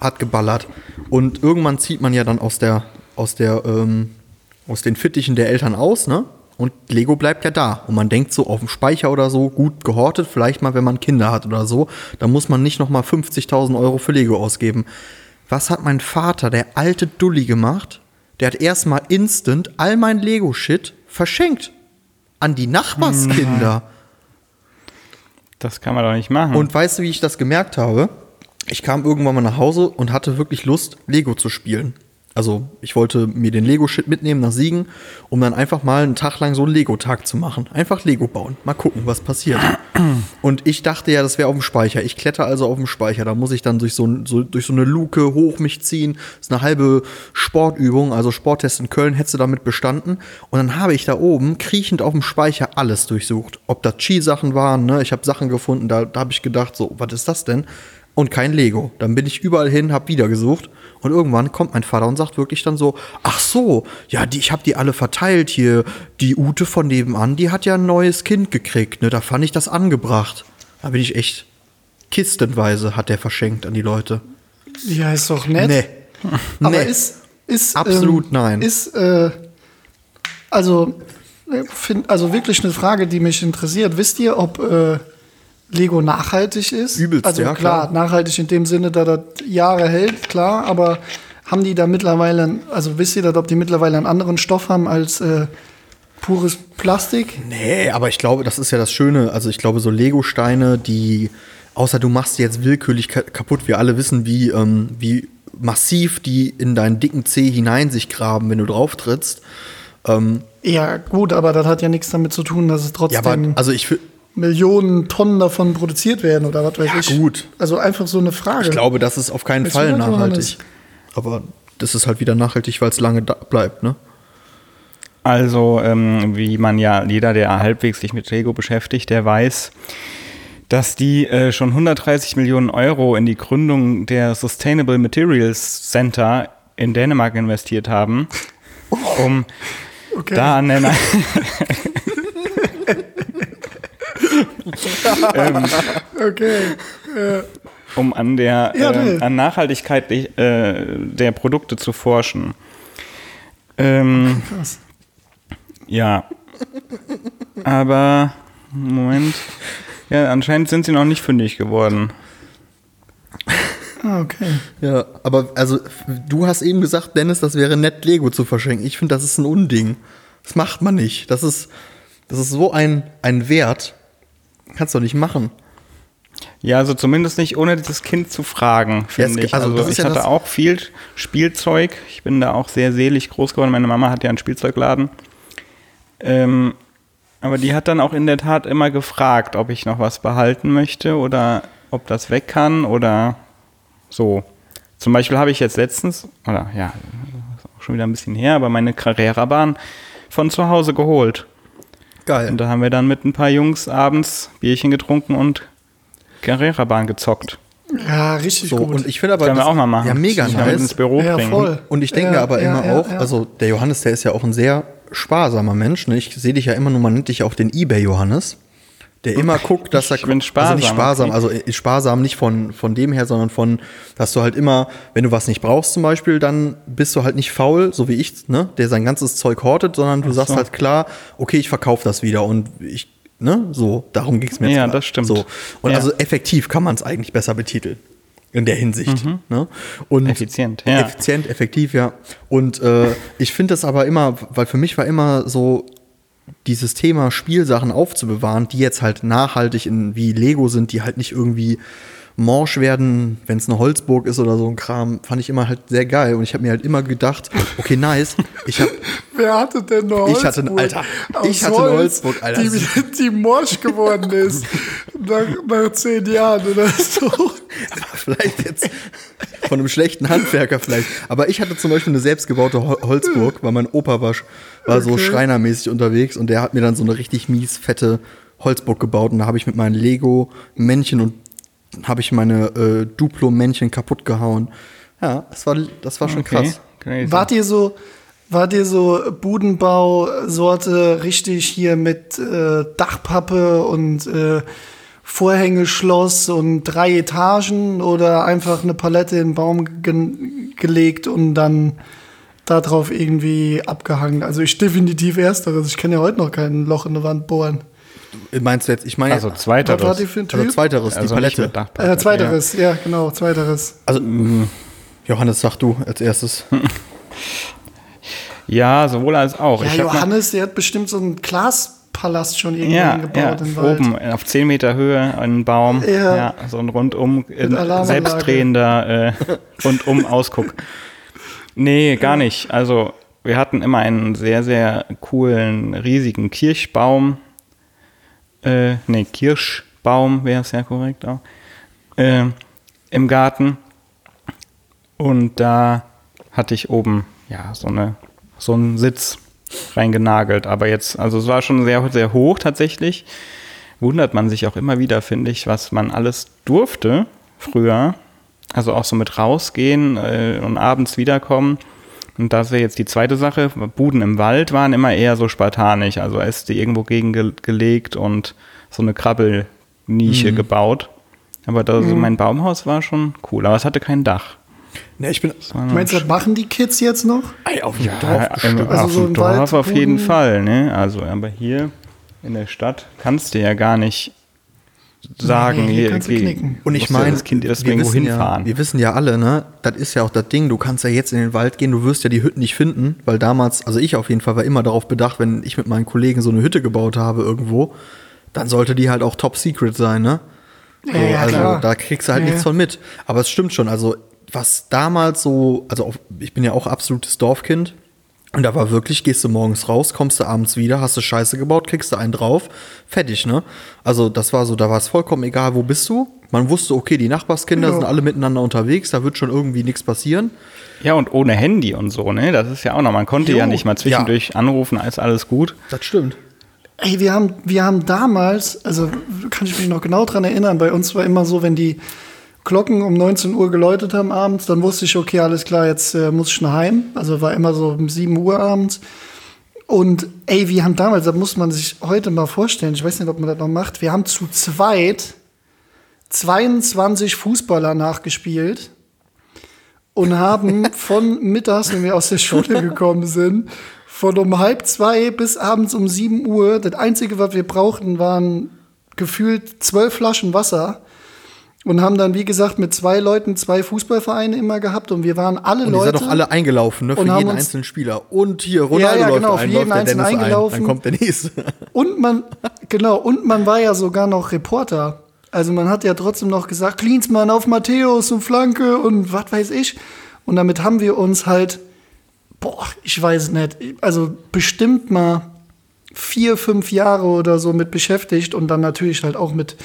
hat geballert. Und irgendwann zieht man ja dann aus der, aus der, ähm, aus den Fittichen der Eltern aus, ne? Und Lego bleibt ja da. Und man denkt so auf dem Speicher oder so, gut gehortet, vielleicht mal, wenn man Kinder hat oder so, da muss man nicht noch mal 50.000 Euro für Lego ausgeben. Was hat mein Vater, der alte Dulli, gemacht? Der hat erstmal instant all mein Lego-Shit verschenkt. An die Nachbarskinder. Das kann man doch nicht machen. Und weißt du, wie ich das gemerkt habe? Ich kam irgendwann mal nach Hause und hatte wirklich Lust, Lego zu spielen. Also ich wollte mir den Lego-Shit mitnehmen nach Siegen, um dann einfach mal einen Tag lang so einen Lego-Tag zu machen. Einfach Lego bauen. Mal gucken, was passiert. Und ich dachte ja, das wäre auf dem Speicher. Ich kletter also auf dem Speicher. Da muss ich dann durch so, so, durch so eine Luke hoch mich ziehen. Das ist eine halbe Sportübung, also Sporttest in Köln hättest du damit bestanden. Und dann habe ich da oben kriechend auf dem Speicher alles durchsucht. Ob da Ski-Sachen waren, ne? Ich habe Sachen gefunden, da, da habe ich gedacht, so, was ist das denn? Und kein Lego. Dann bin ich überall hin, habe wieder gesucht. Und irgendwann kommt mein Vater und sagt wirklich dann so: Ach so, ja, die, ich habe die alle verteilt hier. Die Ute von nebenan, die hat ja ein neues Kind gekriegt. Ne, da fand ich das angebracht. Da bin ich echt kistenweise hat der verschenkt an die Leute. Ja, ist doch nett. Nee. Aber Nee. ist, ist Absolut ähm, nein. Ist äh, also äh, find, also wirklich eine Frage, die mich interessiert. Wisst ihr, ob äh, Lego nachhaltig ist? Übelst, also ja, klar, klar. nachhaltig in dem Sinne, da das Jahre hält, klar. Aber haben die da mittlerweile, also wisst ihr, das, ob die mittlerweile einen anderen Stoff haben als äh, pures Plastik? Nee, aber ich glaube, das ist ja das Schöne. Also ich glaube, so Lego-Steine, die, außer du machst die jetzt willkürlich ka kaputt, wir alle wissen, wie, ähm, wie massiv die in deinen dicken Zeh hinein sich graben, wenn du drauf trittst. Ähm, Ja, gut, aber das hat ja nichts damit zu tun, dass es ja, trotzdem aber also ich, fi- Millionen Tonnen davon produziert werden oder was weiß Ja, ich. gut. Also einfach so eine Frage. ich glaube, das ist auf keinen Weißt Fall nachhaltig. Aber das ist halt wieder nachhaltig, weil es lange da bleibt, ne? Also, ähm, wie man ja, jeder, der halbwegs sich mit Lego beschäftigt, der weiß, dass die äh, schon 130 Millionen Euro in die Gründung der Sustainable Materials Center in Dänemark investiert haben, um Okay. da an der Okay. um an der Ja, äh, an Nachhaltigkeit äh, der Produkte zu forschen. Ähm, Krass. ja. Aber Moment. Ja, anscheinend sind sie noch nicht fündig geworden. Ah, okay. Ja, aber also du hast eben gesagt, Dennis, das wäre nett, Lego zu verschenken. Ich finde, das ist ein Unding. Das macht man nicht. Das ist, das ist so ein, ein Wert. Kannst du nicht machen. Ja, also zumindest nicht ohne dieses Kind zu fragen, finde es- ich. also Also, das ich ja hatte das- auch viel Spielzeug. Ich bin da auch sehr selig groß geworden. Meine Mama hat ja einen Spielzeugladen. Ähm, aber die hat dann auch in der Tat immer gefragt, ob ich noch was behalten möchte oder ob das weg kann oder so. Zum Beispiel habe ich jetzt letztens, oder ja, schon wieder ein bisschen her, aber meine Carrera-Bahn von zu Hause geholt. Geil. Und da haben wir dann mit ein paar Jungs abends Bierchen getrunken und Carrera-Bahn gezockt. Ja, richtig So, gut. und ich finde aber. Können wir das- auch mal machen. Ja, mega mal mit ins nice. Büro Ja, bringen. voll. Und ich denke Ja, aber ja, immer ja, auch, ja. also der Johannes, der ist ja auch ein sehr sparsamer Mensch. Ne? Ich sehe dich ja immer nur, man nennt dich auch den EBay-Johannes. Der immer guckt, dass er. Ich bin sparsam, Also nicht sparsam, also äh, sparsam nicht von, von dem her, sondern von, dass du halt immer, wenn du was nicht brauchst zum Beispiel, dann bist du halt nicht faul, so wie ich, ne, der sein ganzes Zeug hortet, sondern du sagst so. halt klar, okay, ich verkaufe das wieder und ich, ne, so, darum ging es mir jetzt Ja, gerade. das stimmt. So. Und Ja. also effektiv kann man es eigentlich besser betiteln. In der Hinsicht. Ne? Und Effizient, ja. Effizient, effektiv, ja. Und äh, ich finde das aber immer, weil für mich war immer so dieses Thema Spielsachen aufzubewahren, die jetzt halt nachhaltig in wie Lego sind, die halt nicht irgendwie morsch werden, wenn es eine Holzburg ist oder so ein Kram, fand ich immer halt sehr geil. Und ich habe mir halt immer gedacht, okay, nice, ich habe Wer hatte denn eine Ich hatte eine- Holzburg Alter, ich hatte eine Holz, Holzburg, Alter. Die, die morsch geworden ist. nach, nach zehn Jahren oder so. vielleicht jetzt von einem schlechten Handwerker vielleicht. Aber ich hatte zum Beispiel eine selbstgebaute Hol- Holzburg, weil mein Opa war, war so Okay. schreinermäßig unterwegs und der hat mir dann so eine richtig mies fette Holzburg gebaut und da habe ich mit meinen Lego-Männchen und habe ich meine äh, Duplo-Männchen kaputt gehauen. Ja, das war, das war schon Okay, krass. crazy. Wart ihr so, wart ihr so Budenbau-Sorte richtig hier mit äh, Dachpappe und äh, Vorhängeschloss und drei Etagen oder einfach eine Palette in den Baum ge gelegt und dann darauf irgendwie abgehangen. Also ich definitiv ersteres. Ich kann ja heute noch kein Loch in der Wand bohren. Meinst du jetzt, ich meine, Also zweiteres. Was war die für ein also Typ? zweiteres, Also die Palette. Äh, zweiteres, ja. genau, zweiteres. Also, Johannes, sag du als erstes. Ja, sowohl als auch. Ja, Ich Johannes, der hat bestimmt so einen Glaspalast schon irgendwo Ja, gebaut ja im Wald. oben auf 10 Meter Höhe ein Baum. Ja. Ja. so ein rundum äh, selbstdrehender äh, rundum Ausguck. Nee, gar nicht. Also wir hatten immer einen sehr, sehr coolen, riesigen Kirschbaum. Äh, nee, Kirschbaum wäre es ja korrekt auch. Äh, Im Garten. Und da hatte ich oben ja so eine so einen Sitz reingenagelt. Aber jetzt, also es war schon sehr, sehr hoch tatsächlich. Wundert man sich auch immer wieder, finde ich, was man alles durfte früher. Also auch so mit rausgehen äh, und abends wiederkommen. Und das wäre jetzt die zweite Sache. Buden im Wald waren immer eher so spartanisch. Also Äste irgendwo gegen ge gelegt und so eine Krabbelnische gebaut. Aber das, mein Baumhaus war schon cool. Aber es hatte kein Dach. Ne, ich bin Meinst du, das machen die Kids jetzt noch? Ey, auf dem Ja, Dorf. im, Also auf so dem Dorf Wald, auf jeden. Fall, ne? Also, aber hier in der Stadt kannst du ja gar nicht sagen, Nee, hier knicken. Und ich meine, das Kind erst wir irgendwo wissen hinfahren. Ja, wir wissen ja alle, ne, das ist ja auch das Ding, du kannst ja jetzt in den Wald gehen, du wirst ja die Hütten nicht finden, weil damals, also ich auf jeden Fall war immer darauf bedacht, wenn ich mit meinen Kollegen so eine Hütte gebaut habe irgendwo, dann sollte die halt auch top secret sein, ne? So, Ja, ja, also klar. da kriegst du halt Ja, nichts von mit. Aber es stimmt schon, also was damals so, also auf, ich bin ja auch absolutes Dorfkind. Und da war wirklich, gehst du morgens raus, kommst du abends wieder, hast du Scheiße gebaut, kriegst du einen drauf, fertig, ne? Also das war so, da war es vollkommen egal, wo bist du. Man wusste, okay, die Nachbarskinder Ja. sind alle miteinander unterwegs, da wird schon irgendwie nichts passieren. Ja, und ohne Handy und so, ne? Das ist ja auch noch, man konnte Jo, ja nicht mal zwischendurch anrufen, ist alles gut. Das stimmt. Ey, wir haben, wir haben damals, also kann ich mich noch genau dran erinnern, bei uns war immer so, wenn die Glocken um 19 Uhr geläutet haben abends, dann wusste ich, okay, alles klar, jetzt äh, muss ich nach Heim. Also war immer so um 7 Uhr abends. Und ey, wir haben damals, das muss man sich heute mal vorstellen, ich weiß nicht, ob man das noch macht, wir haben zu zweit 22 Fußballer nachgespielt und haben von mittags, wenn wir aus der Schule gekommen sind, von um halb zwei bis abends um sieben Uhr, das Einzige, was wir brauchten, waren gefühlt zwölf Flaschen Wasser und haben dann, wie gesagt, mit zwei Leuten zwei Fußballvereine immer gehabt und wir waren alle Und ihr Leute. seid doch alle eingelaufen, ne? Für Und jeden einzelnen Spieler. Und hier, Ronaldo Ja, ja, läuft genau, für ein, jeden läuft einzelnen Dennis ein, eingelaufen. dann kommt der nächste. Und man, genau, und man war ja sogar noch Reporter. Also man hat ja trotzdem noch gesagt, Klinsmann auf Matthäus und Flanke und was weiß ich. Und damit haben wir uns halt, boah, ich weiß nicht, also bestimmt mal vier, fünf Jahre oder so mit beschäftigt und dann natürlich halt auch mit,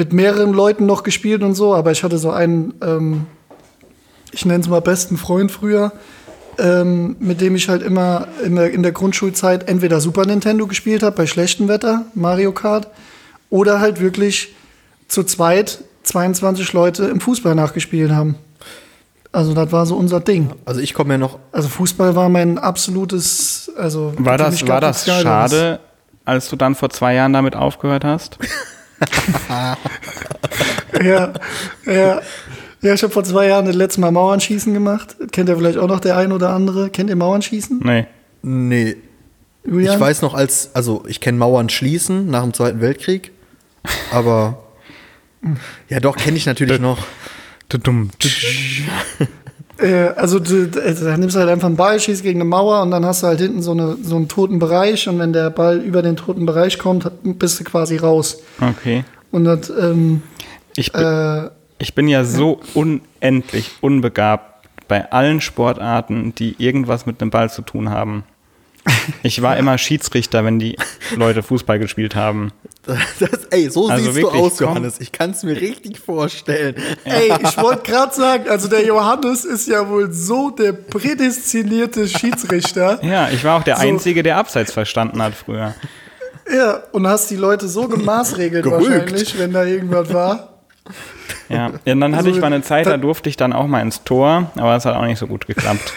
mit mehreren Leuten noch gespielt und so. Aber ich hatte so einen, ähm, ich nenne es mal besten Freund früher, ähm, mit dem ich halt immer in der, in der Grundschulzeit entweder Super Nintendo gespielt habe bei schlechtem Wetter, Mario Kart, oder halt wirklich zu zweit 22 Leute im Fußball nachgespielt haben. Also das war so unser Ding. Also ich komme ja noch Also Fußball war mein absolutes, also War das, war das schade, als du dann vor zwei Jahren damit aufgehört hast? Ja, ja. Ja, ich habe vor zwei Jahren das letzte Mal Mauernschießen gemacht. Kennt ihr vielleicht auch noch der ein oder andere? Kennt ihr Mauernschießen? Nee. Nee. Julian? Ich weiß noch als, also ich kenne Mauern schließen nach dem Zweiten Weltkrieg, aber ja doch, kenne ich natürlich noch. Äh, also du, äh, da nimmst du halt einfach einen Ball, schießt gegen eine Mauer und dann hast du halt hinten so, eine, so einen toten Bereich und wenn der Ball über den toten Bereich kommt, bist du quasi raus. Okay. Und das, ähm, Ich bin, äh, ich bin ja so unendlich unbegabt bei allen Sportarten, die irgendwas mit einem Ball zu tun haben. Ich war immer Schiedsrichter, wenn die Leute Fußball gespielt haben. Das, ey, so Also siehst du wirklich, aus, komm. Johannes. Ich kann es mir richtig vorstellen. ey, ich wollte gerade sagen, also der Johannes ist ja wohl so der prädestinierte Schiedsrichter. Ja, ich war auch der So. Einzige, der Abseits verstanden hat früher. Ja, und hast die Leute so gemaßregelt Gerügt. wahrscheinlich, wenn da irgendwas war. Ja, ja und dann hatte Also, ich mal eine Zeit, da da- durfte ich dann auch mal ins Tor, aber das hat auch nicht so gut geklappt.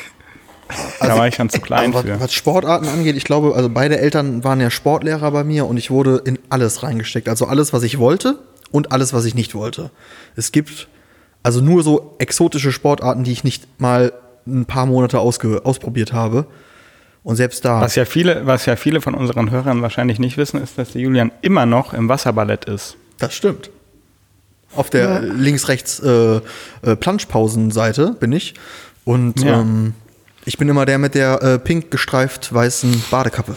Da war ich schon zu klein Also, für. was, was Sportarten angeht, ich glaube, also beide Eltern waren ja Sportlehrer bei mir und ich wurde in alles reingesteckt. Also alles, was ich wollte und alles, was ich nicht wollte. Es gibt also nur so exotische Sportarten, die ich nicht mal ein paar Monate ausge ausprobiert habe. Und selbst da. Was ja, viele, was ja viele von unseren Hörern wahrscheinlich nicht wissen, ist, dass der Julian immer noch im Wasserballett ist. Das stimmt. Auf der Ja. links-rechts äh, äh, Planschpausenseite bin ich. Und Ja. ähm, ich bin immer der mit der äh, pink gestreift weißen Badekappe.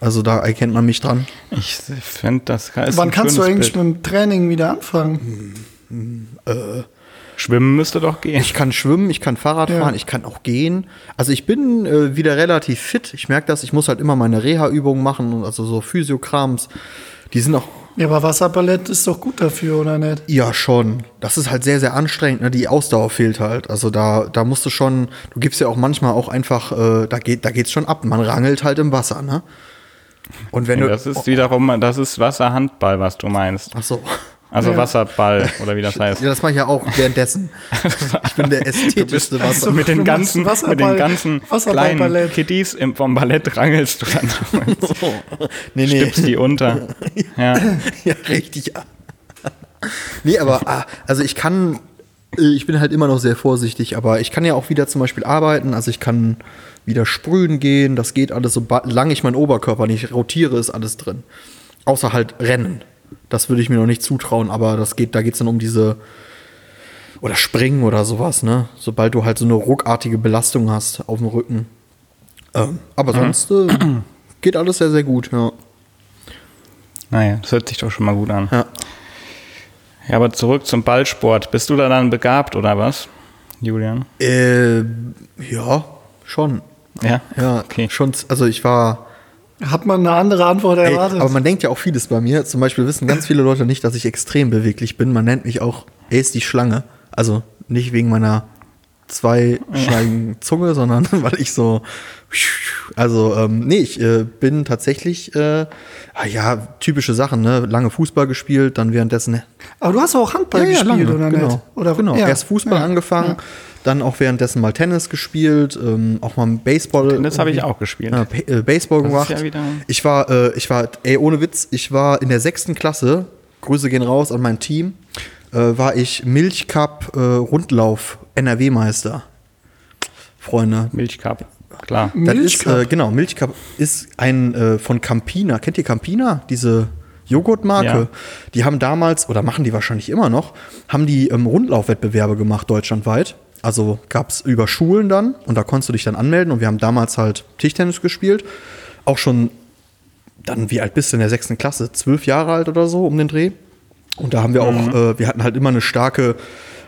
Also da erkennt man mich dran. Ich finde, das ist Wann ein kannst du eigentlich Bild. mit dem Training wieder anfangen? Schwimmen müsste doch gehen. Ich kann schwimmen, ich kann Fahrrad Ja. fahren, ich kann auch gehen. Also ich bin äh, wieder relativ fit. Ich merke das, ich muss halt immer meine Reha-Übungen machen und also so Physiokrams. Die sind auch Ja, aber Wasserballett ist doch gut dafür, oder nicht? Ja, schon. Das ist halt sehr, sehr anstrengend. Ne? Die Ausdauer fehlt halt. Also da, da musst du schon, du gibst ja auch manchmal auch einfach, äh, da geht, da geht's schon ab. Man rangelt halt im Wasser, ne? Und wenn du. Das ist wiederum, das ist Wasserhandball, was du meinst. Ach so. Also Ja. Wasserball oder wie das heißt. Ja, das mache ich ja auch währenddessen. Ich bin der ästhetischste Wasser. mit den ganzen, mit den Wasserball- ganzen kleinen. Kitties im, vom Ballett rangelst du dann nee, nee. stippst die unter. Ja. ja, richtig. nee, aber ah, also ich kann, äh, ich bin halt immer noch sehr vorsichtig, aber ich kann ja auch wieder zum Beispiel arbeiten, also ich kann wieder sprühen gehen, das geht alles, solange ich meinen Oberkörper nicht rotiere, ist alles drin. Außer halt Rennen. Das würde ich mir noch nicht zutrauen, aber das geht, da geht es dann um diese oder Springen oder sowas, ne? Sobald du halt so eine ruckartige Belastung hast auf dem Rücken. Ähm, aber sonst äh, geht alles sehr, sehr gut, ja. Naja, das hört sich doch schon mal gut an. ja. Ja, aber zurück zum Ballsport. Bist du da dann begabt oder was, Julian? Äh, ja, schon. Ja? Ja, Okay. schon. Also ich war. Hat man eine andere Antwort Ey, erwartet? aber man denkt ja auch vieles bei mir. Zum Beispiel wissen ganz viele Leute nicht, dass ich extrem beweglich bin. Man nennt mich auch Ace die Schlange. Also nicht wegen meiner zweischneidigen Zunge, sondern weil ich so. Also, ähm, nee, ich äh, bin tatsächlich, äh, ah ja, typische Sachen, ne? Lange Fußball gespielt, dann währenddessen aber du hast auch Handball gespielt, lange, oder genau. nicht? Oder, genau. ja. Erst Fußball Ja. angefangen, dann auch währenddessen mal Tennis gespielt, ähm, auch mal Baseball. Tennis habe ich auch gespielt. Pa- äh, Baseball Das ist gemacht. ja wieder- ich war, äh, ich war, ey, ohne Witz, ich war in der sechsten Klasse, Grüße gehen raus an mein Team, äh, war ich Milchcup äh, Rundlauf NRW-Meister. Freunde. Milchcup. Klar. Das ist, Milchcup. äh, genau, Milchcup ist ein äh, von Campina. Kennt ihr Campina? Diese Joghurtmarke. Ja. Die haben damals, oder machen die wahrscheinlich immer noch, haben die ähm, Rundlaufwettbewerbe gemacht, deutschlandweit. Also gab es über Schulen dann und da konntest du dich dann anmelden und wir haben damals halt Tischtennis gespielt. Auch schon dann, wie alt bist du in der sechsten Klasse? Zwölf Jahre alt oder so um den Dreh. Und da haben wir auch, äh, wir hatten halt immer eine starke,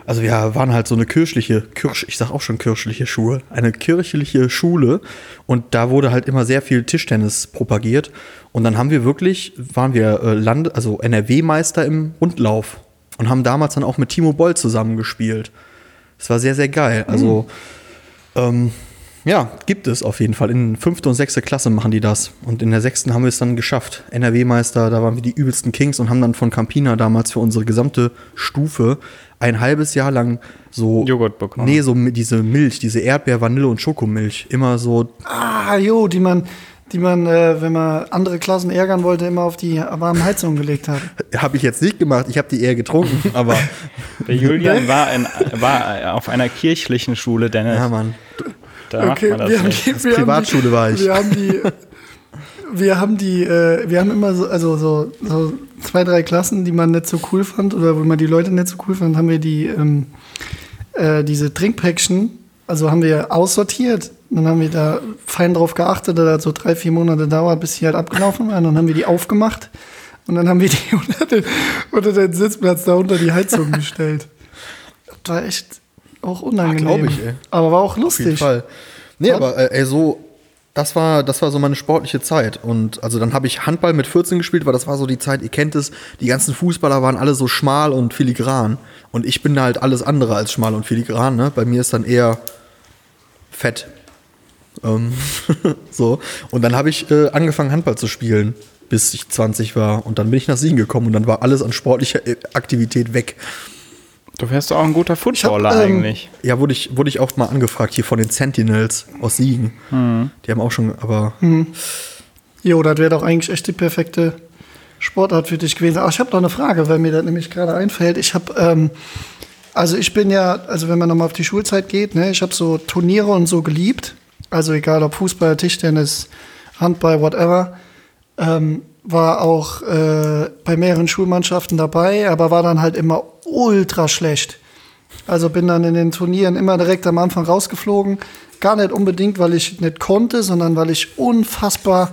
also wir waren halt so eine kirchliche, Kirch, ich sag auch schon kirchliche Schule, eine kirchliche Schule. Und da wurde halt immer sehr viel Tischtennis propagiert. Und dann haben wir wirklich, waren wir äh, Land, also NRW-Meister im Rundlauf und haben damals dann auch mit Timo Boll zusammengespielt. Das war sehr, sehr geil. Also, ähm, ja, gibt es auf jeden Fall. In fünfte und sechste Klasse machen die das. Und in der sechsten haben wir es dann geschafft. NRW-Meister, da waren wir die übelsten Kings und haben dann von Campina damals für unsere gesamte Stufe ein halbes Jahr lang so. Joghurt bekommen. Nee, so diese Milch, diese Erdbeer, Vanille und Schokomilch. Immer so. Ah, jo, die man, die man, äh, wenn man andere Klassen ärgern wollte, immer auf die warmen Heizungen gelegt hat. Habe ich jetzt nicht gemacht. Ich habe die eher getrunken. aber Der Julian war, in, war auf einer kirchlichen Schule, Dennis. ja, Mann. Da macht man das wir haben nicht. die, wir haben Privatschule die, war ich. Wir haben die, wir haben die, äh, wir haben immer so, also so, so zwei, drei Klassen, die man nicht so cool fand oder wo man die Leute nicht so cool fand, haben wir die, ähm, äh, diese Trinkpäckchen, also haben wir aussortiert. Dann haben wir da fein drauf geachtet, dass das so drei, vier Monate dauert, bis die halt abgelaufen waren. Dann haben wir die aufgemacht und dann haben wir die unter den, unter den Sitzplatz da unter die Heizung gestellt. Das war echt auch unangenehm. glaub ich, ey. Aber war auch Auf jeden lustig. Fall. Nee, aber äh, ey, so, das war, das war so meine sportliche Zeit. Und also dann habe ich Handball mit 14 gespielt, weil das war so die Zeit, ihr kennt es, die ganzen Fußballer waren alle so schmal und filigran. Und ich bin halt alles andere als schmal und filigran, ne? Bei mir ist dann eher fett. Ähm, so. Und dann habe ich äh, angefangen, Handball zu spielen, bis ich 20 war. Und dann bin ich nach Siegen gekommen und dann war alles an sportlicher äh, Aktivität weg. Du wärst doch auch ein guter Footballer ähm, eigentlich. Ja, wurde ich, wurde ich auch mal angefragt hier von den Sentinels aus Siegen. Die haben auch schon, aber Jo, das wäre doch eigentlich echt die perfekte Sportart für dich gewesen. Ach, ich habe noch eine Frage, weil mir das nämlich gerade einfällt. Ich habe, ähm, also ich bin ja, also wenn man nochmal auf die Schulzeit geht, ne, ich habe so Turniere und so geliebt. Also egal ob Fußball, Tischtennis, Handball, whatever. Ähm, war auch äh, bei mehreren Schulmannschaften dabei, aber war dann halt immer ultra schlecht. Also bin dann in den Turnieren immer direkt am Anfang rausgeflogen. Gar nicht unbedingt, weil ich nicht konnte, sondern weil ich unfassbar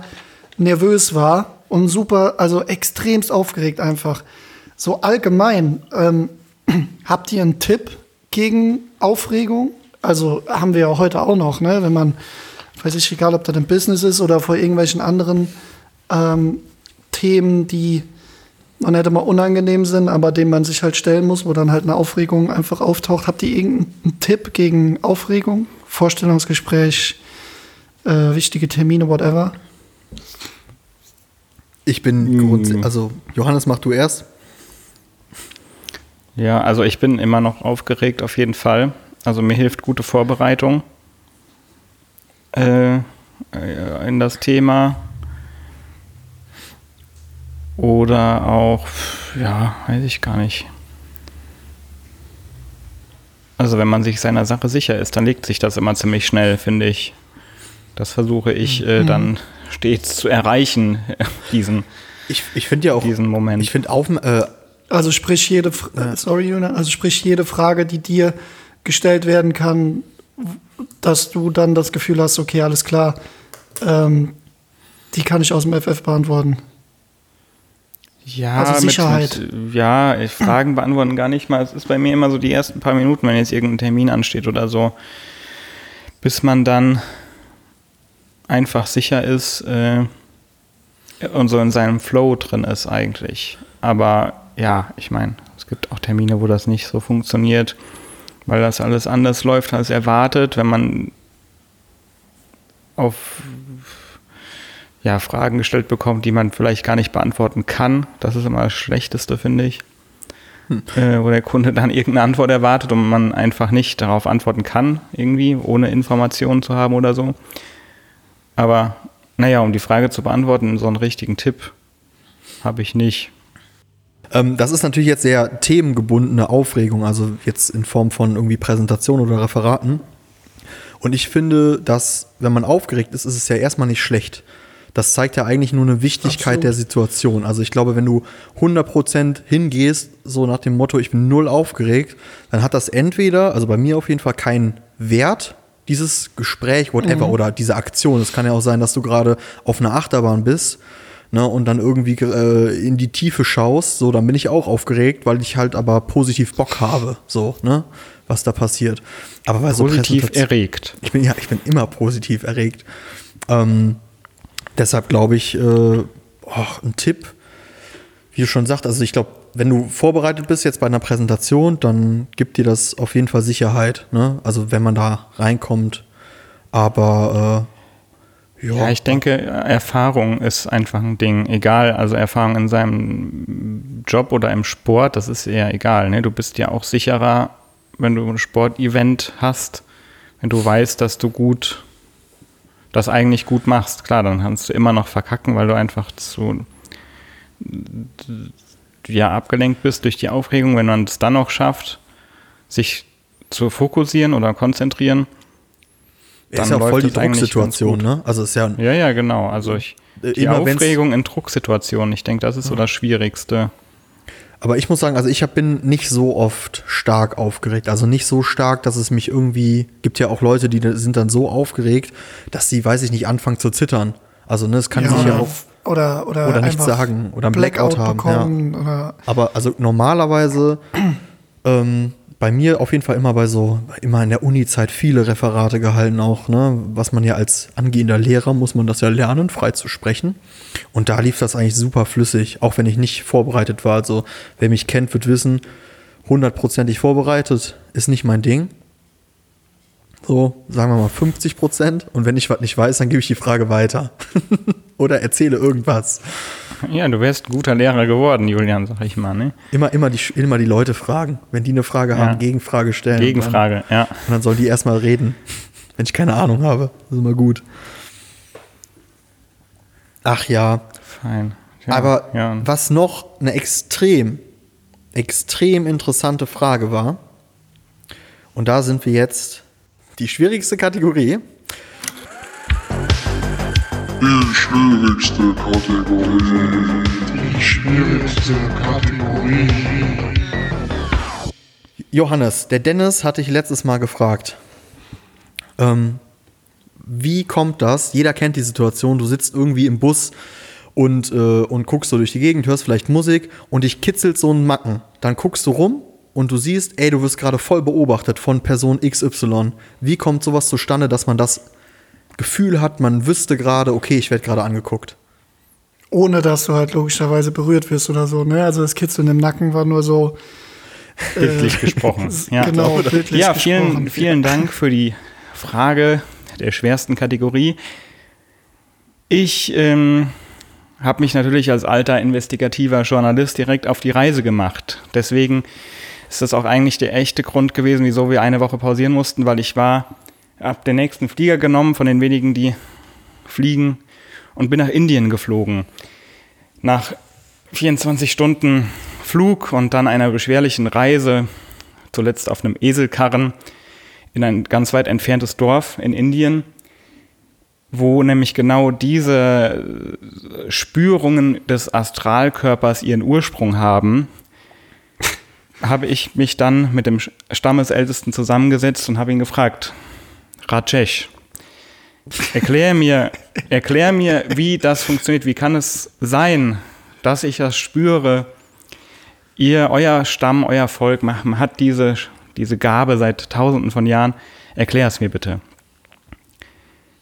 nervös war und super, also extremst aufgeregt einfach. So allgemein, ähm, habt ihr einen Tipp gegen Aufregung? Also haben wir ja heute auch noch, ne? wenn man, weiß ich, egal ob das im Business ist oder vor irgendwelchen anderen ähm, Themen, die man hätte mal unangenehm sind, aber denen man sich halt stellen muss, wo dann halt eine Aufregung einfach auftaucht. Habt ihr irgendeinen Tipp gegen Aufregung? Vorstellungsgespräch, äh, wichtige Termine, whatever? Ich bin Mm. grundsätzlich, also Johannes, mach du erst. Ja, also ich bin immer noch aufgeregt auf jeden Fall. Also mir hilft gute Vorbereitung äh, äh, in das Thema. Oder auch, ja, weiß ich gar nicht. Also wenn man sich seiner Sache sicher ist, dann legt sich das immer ziemlich schnell, finde ich. Das versuche ich äh, dann stets zu erreichen, diesen, Ich, ich finde ja auch, diesen Moment. ich finde auf, äh, Also sprich jede, äh, sorry, also sprich jede Frage, die dir gestellt werden kann, dass du dann das Gefühl hast, okay, alles klar, ähm, die kann ich aus dem FF beantworten. Ja, Also Sicherheit. Mit, ja, ich Fragen beantworten gar nicht mal. Es ist bei mir immer so die ersten paar Minuten, wenn jetzt irgendein Termin ansteht oder so, bis man dann einfach sicher ist äh, und so in seinem Flow drin ist eigentlich. Aber ja, ich meine, es gibt auch Termine, wo das nicht so funktioniert, weil das alles anders läuft als erwartet, wenn man auf ja, Fragen gestellt bekommt, die man vielleicht gar nicht beantworten kann. Das ist immer das Schlechteste, finde ich. Äh, wo der Kunde dann irgendeine Antwort erwartet und man einfach nicht darauf antworten kann, irgendwie, ohne Informationen zu haben oder so. Aber naja, um die Frage zu beantworten, so einen richtigen Tipp habe ich nicht. Ähm, das ist natürlich jetzt sehr themengebundene Aufregung, also jetzt in Form von irgendwie Präsentation oder Referaten. Und ich finde, dass, wenn man aufgeregt ist, ist es ja erstmal nicht schlecht. Das zeigt ja eigentlich nur eine Wichtigkeit Absolut. der Situation. Also ich glaube, wenn du 100% hingehst, so nach dem Motto, ich bin null aufgeregt, dann hat das entweder, also bei mir auf jeden Fall keinen Wert, dieses Gespräch, whatever, oder diese Aktion. Es kann ja auch sein, dass du gerade auf einer Achterbahn bist ne, und dann irgendwie äh, in die Tiefe schaust, so, dann bin ich auch aufgeregt, weil ich halt aber positiv Bock habe, so, ne, was da passiert. Aber bei so Positiv erregt. ich bin ja, ich bin immer positiv erregt. Ähm, deshalb glaube ich, äh, oh, ein Tipp, wie du schon sagst, also ich glaube, wenn du vorbereitet bist jetzt bei einer Präsentation, dann gibt dir das auf jeden Fall Sicherheit, ne? Also wenn man da reinkommt. Aber ja, Ja, ich denke, Erfahrung ist einfach ein Ding. Egal, also Erfahrung in seinem Job oder im Sport, das ist eher egal. Ne? Du bist ja auch sicherer, wenn du ein Sportevent hast, wenn du weißt, dass du gut, das eigentlich gut machst. Klar, dann kannst du immer noch verkacken, weil du einfach zu ja, abgelenkt bist durch die Aufregung. Wenn man es dann noch schafft, sich zu fokussieren oder konzentrieren, ist dann ja auch voll die Drucksituation, ne? Also ist ja ja, ja, genau. Also ich, Äh, die Aufregung in Drucksituationen, ich denke, das ist so das Schwierigste. Aber ich muss sagen, also ich hab, bin nicht so oft stark aufgeregt. Also nicht so stark, dass es mich irgendwie. Gibt ja auch Leute, die sind dann so aufgeregt, dass sie, weiß ich nicht, anfangen zu zittern. Also, ne, es kann sich ja auch. oder, oder, Oder nichts sagen oder einen Blackout haben, bekommen. Oder, Aber also normalerweise ähm, bei mir auf jeden Fall immer bei so, immer in der Uni-Zeit viele Referate gehalten auch, ne? Was man ja als angehender Lehrer muss man das ja lernen, frei zu sprechen. Und da lief das eigentlich super flüssig, auch wenn ich nicht vorbereitet war. Also wer mich kennt, wird wissen, hundertprozentig vorbereitet ist nicht mein Ding. So, sagen wir mal 50 Prozent. Und wenn ich was nicht weiß, dann gebe ich die Frage weiter. Oder erzähle irgendwas. Ja, du wärst ein guter Lehrer geworden, Julian, sag ich mal. Ne? Immer, immer, die, immer die Leute fragen. Wenn die eine Frage Ja. haben, Gegenfrage stellen. Gegenfrage, ja. Und dann, und dann sollen die erstmal reden. Wenn ich keine Ahnung habe. Das ist immer gut. Ach ja. Fein. Ja, Aber ja. was noch eine extrem, extrem interessante Frage war, und da sind wir jetzt die schwierigste Kategorie. Die schwierigste Kategorie. Die schwierigste Kategorie. Johannes, der Dennis hatte ich letztes Mal gefragt. Ähm, wie kommt das? Jeder kennt die Situation, du sitzt irgendwie im Bus und, äh, und guckst so durch die Gegend, hörst vielleicht Musik und dich kitzelt so ein Macken. Dann guckst du rum und du siehst, ey, du wirst gerade voll beobachtet von Person XY. Wie kommt sowas zustande, dass man das Gefühl hat, man wüsste gerade, okay, ich werde gerade angeguckt? Ohne dass du halt logischerweise berührt wirst oder so. Ne? Also das Kitzeln im Nacken war nur so. Bildlich gesprochen. Ja. Genau, bildlich ja, gesprochen. vielen, vielen Dank für die Frage der schwersten Kategorie. Ich ähm, habe mich natürlich als alter investigativer Journalist direkt auf die Reise gemacht. Deswegen ist das auch eigentlich der echte Grund gewesen, wieso wir eine Woche pausieren mussten, weil ich war ab den nächsten Flieger genommen, von den wenigen, die fliegen, und bin nach Indien geflogen. Nach 24 Stunden Flug und dann einer beschwerlichen Reise, zuletzt auf einem Eselkarren, in ein ganz weit entferntes Dorf in Indien, wo nämlich genau diese Spürungen des Astralkörpers ihren Ursprung haben, habe ich mich dann mit dem Stammesältesten zusammengesetzt und habe ihn gefragt, Rajesh, erklär mir, erklär mir, wie das funktioniert. Wie kann es sein, dass ich das spüre? Ihr, euer Stamm, euer Volk hat diese, diese Gabe seit tausenden von Jahren. Erklär es mir bitte.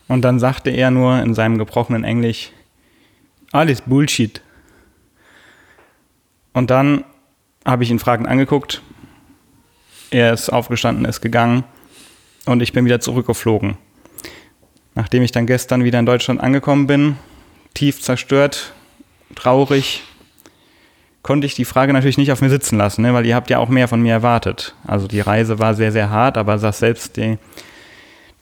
Und dann sagte er nur in seinem gebrochenen Englisch, alles Bullshit. Und dann habe ich ihn fragend angeguckt. Er ist aufgestanden, ist gegangen und ich bin wieder zurückgeflogen. Nachdem ich dann gestern wieder in Deutschland angekommen bin, tief zerstört, traurig, konnte ich die Frage natürlich nicht auf mir sitzen lassen, ne, weil ihr habt ja auch mehr von mir erwartet. Also die Reise war sehr, sehr hart, aber dass selbst die,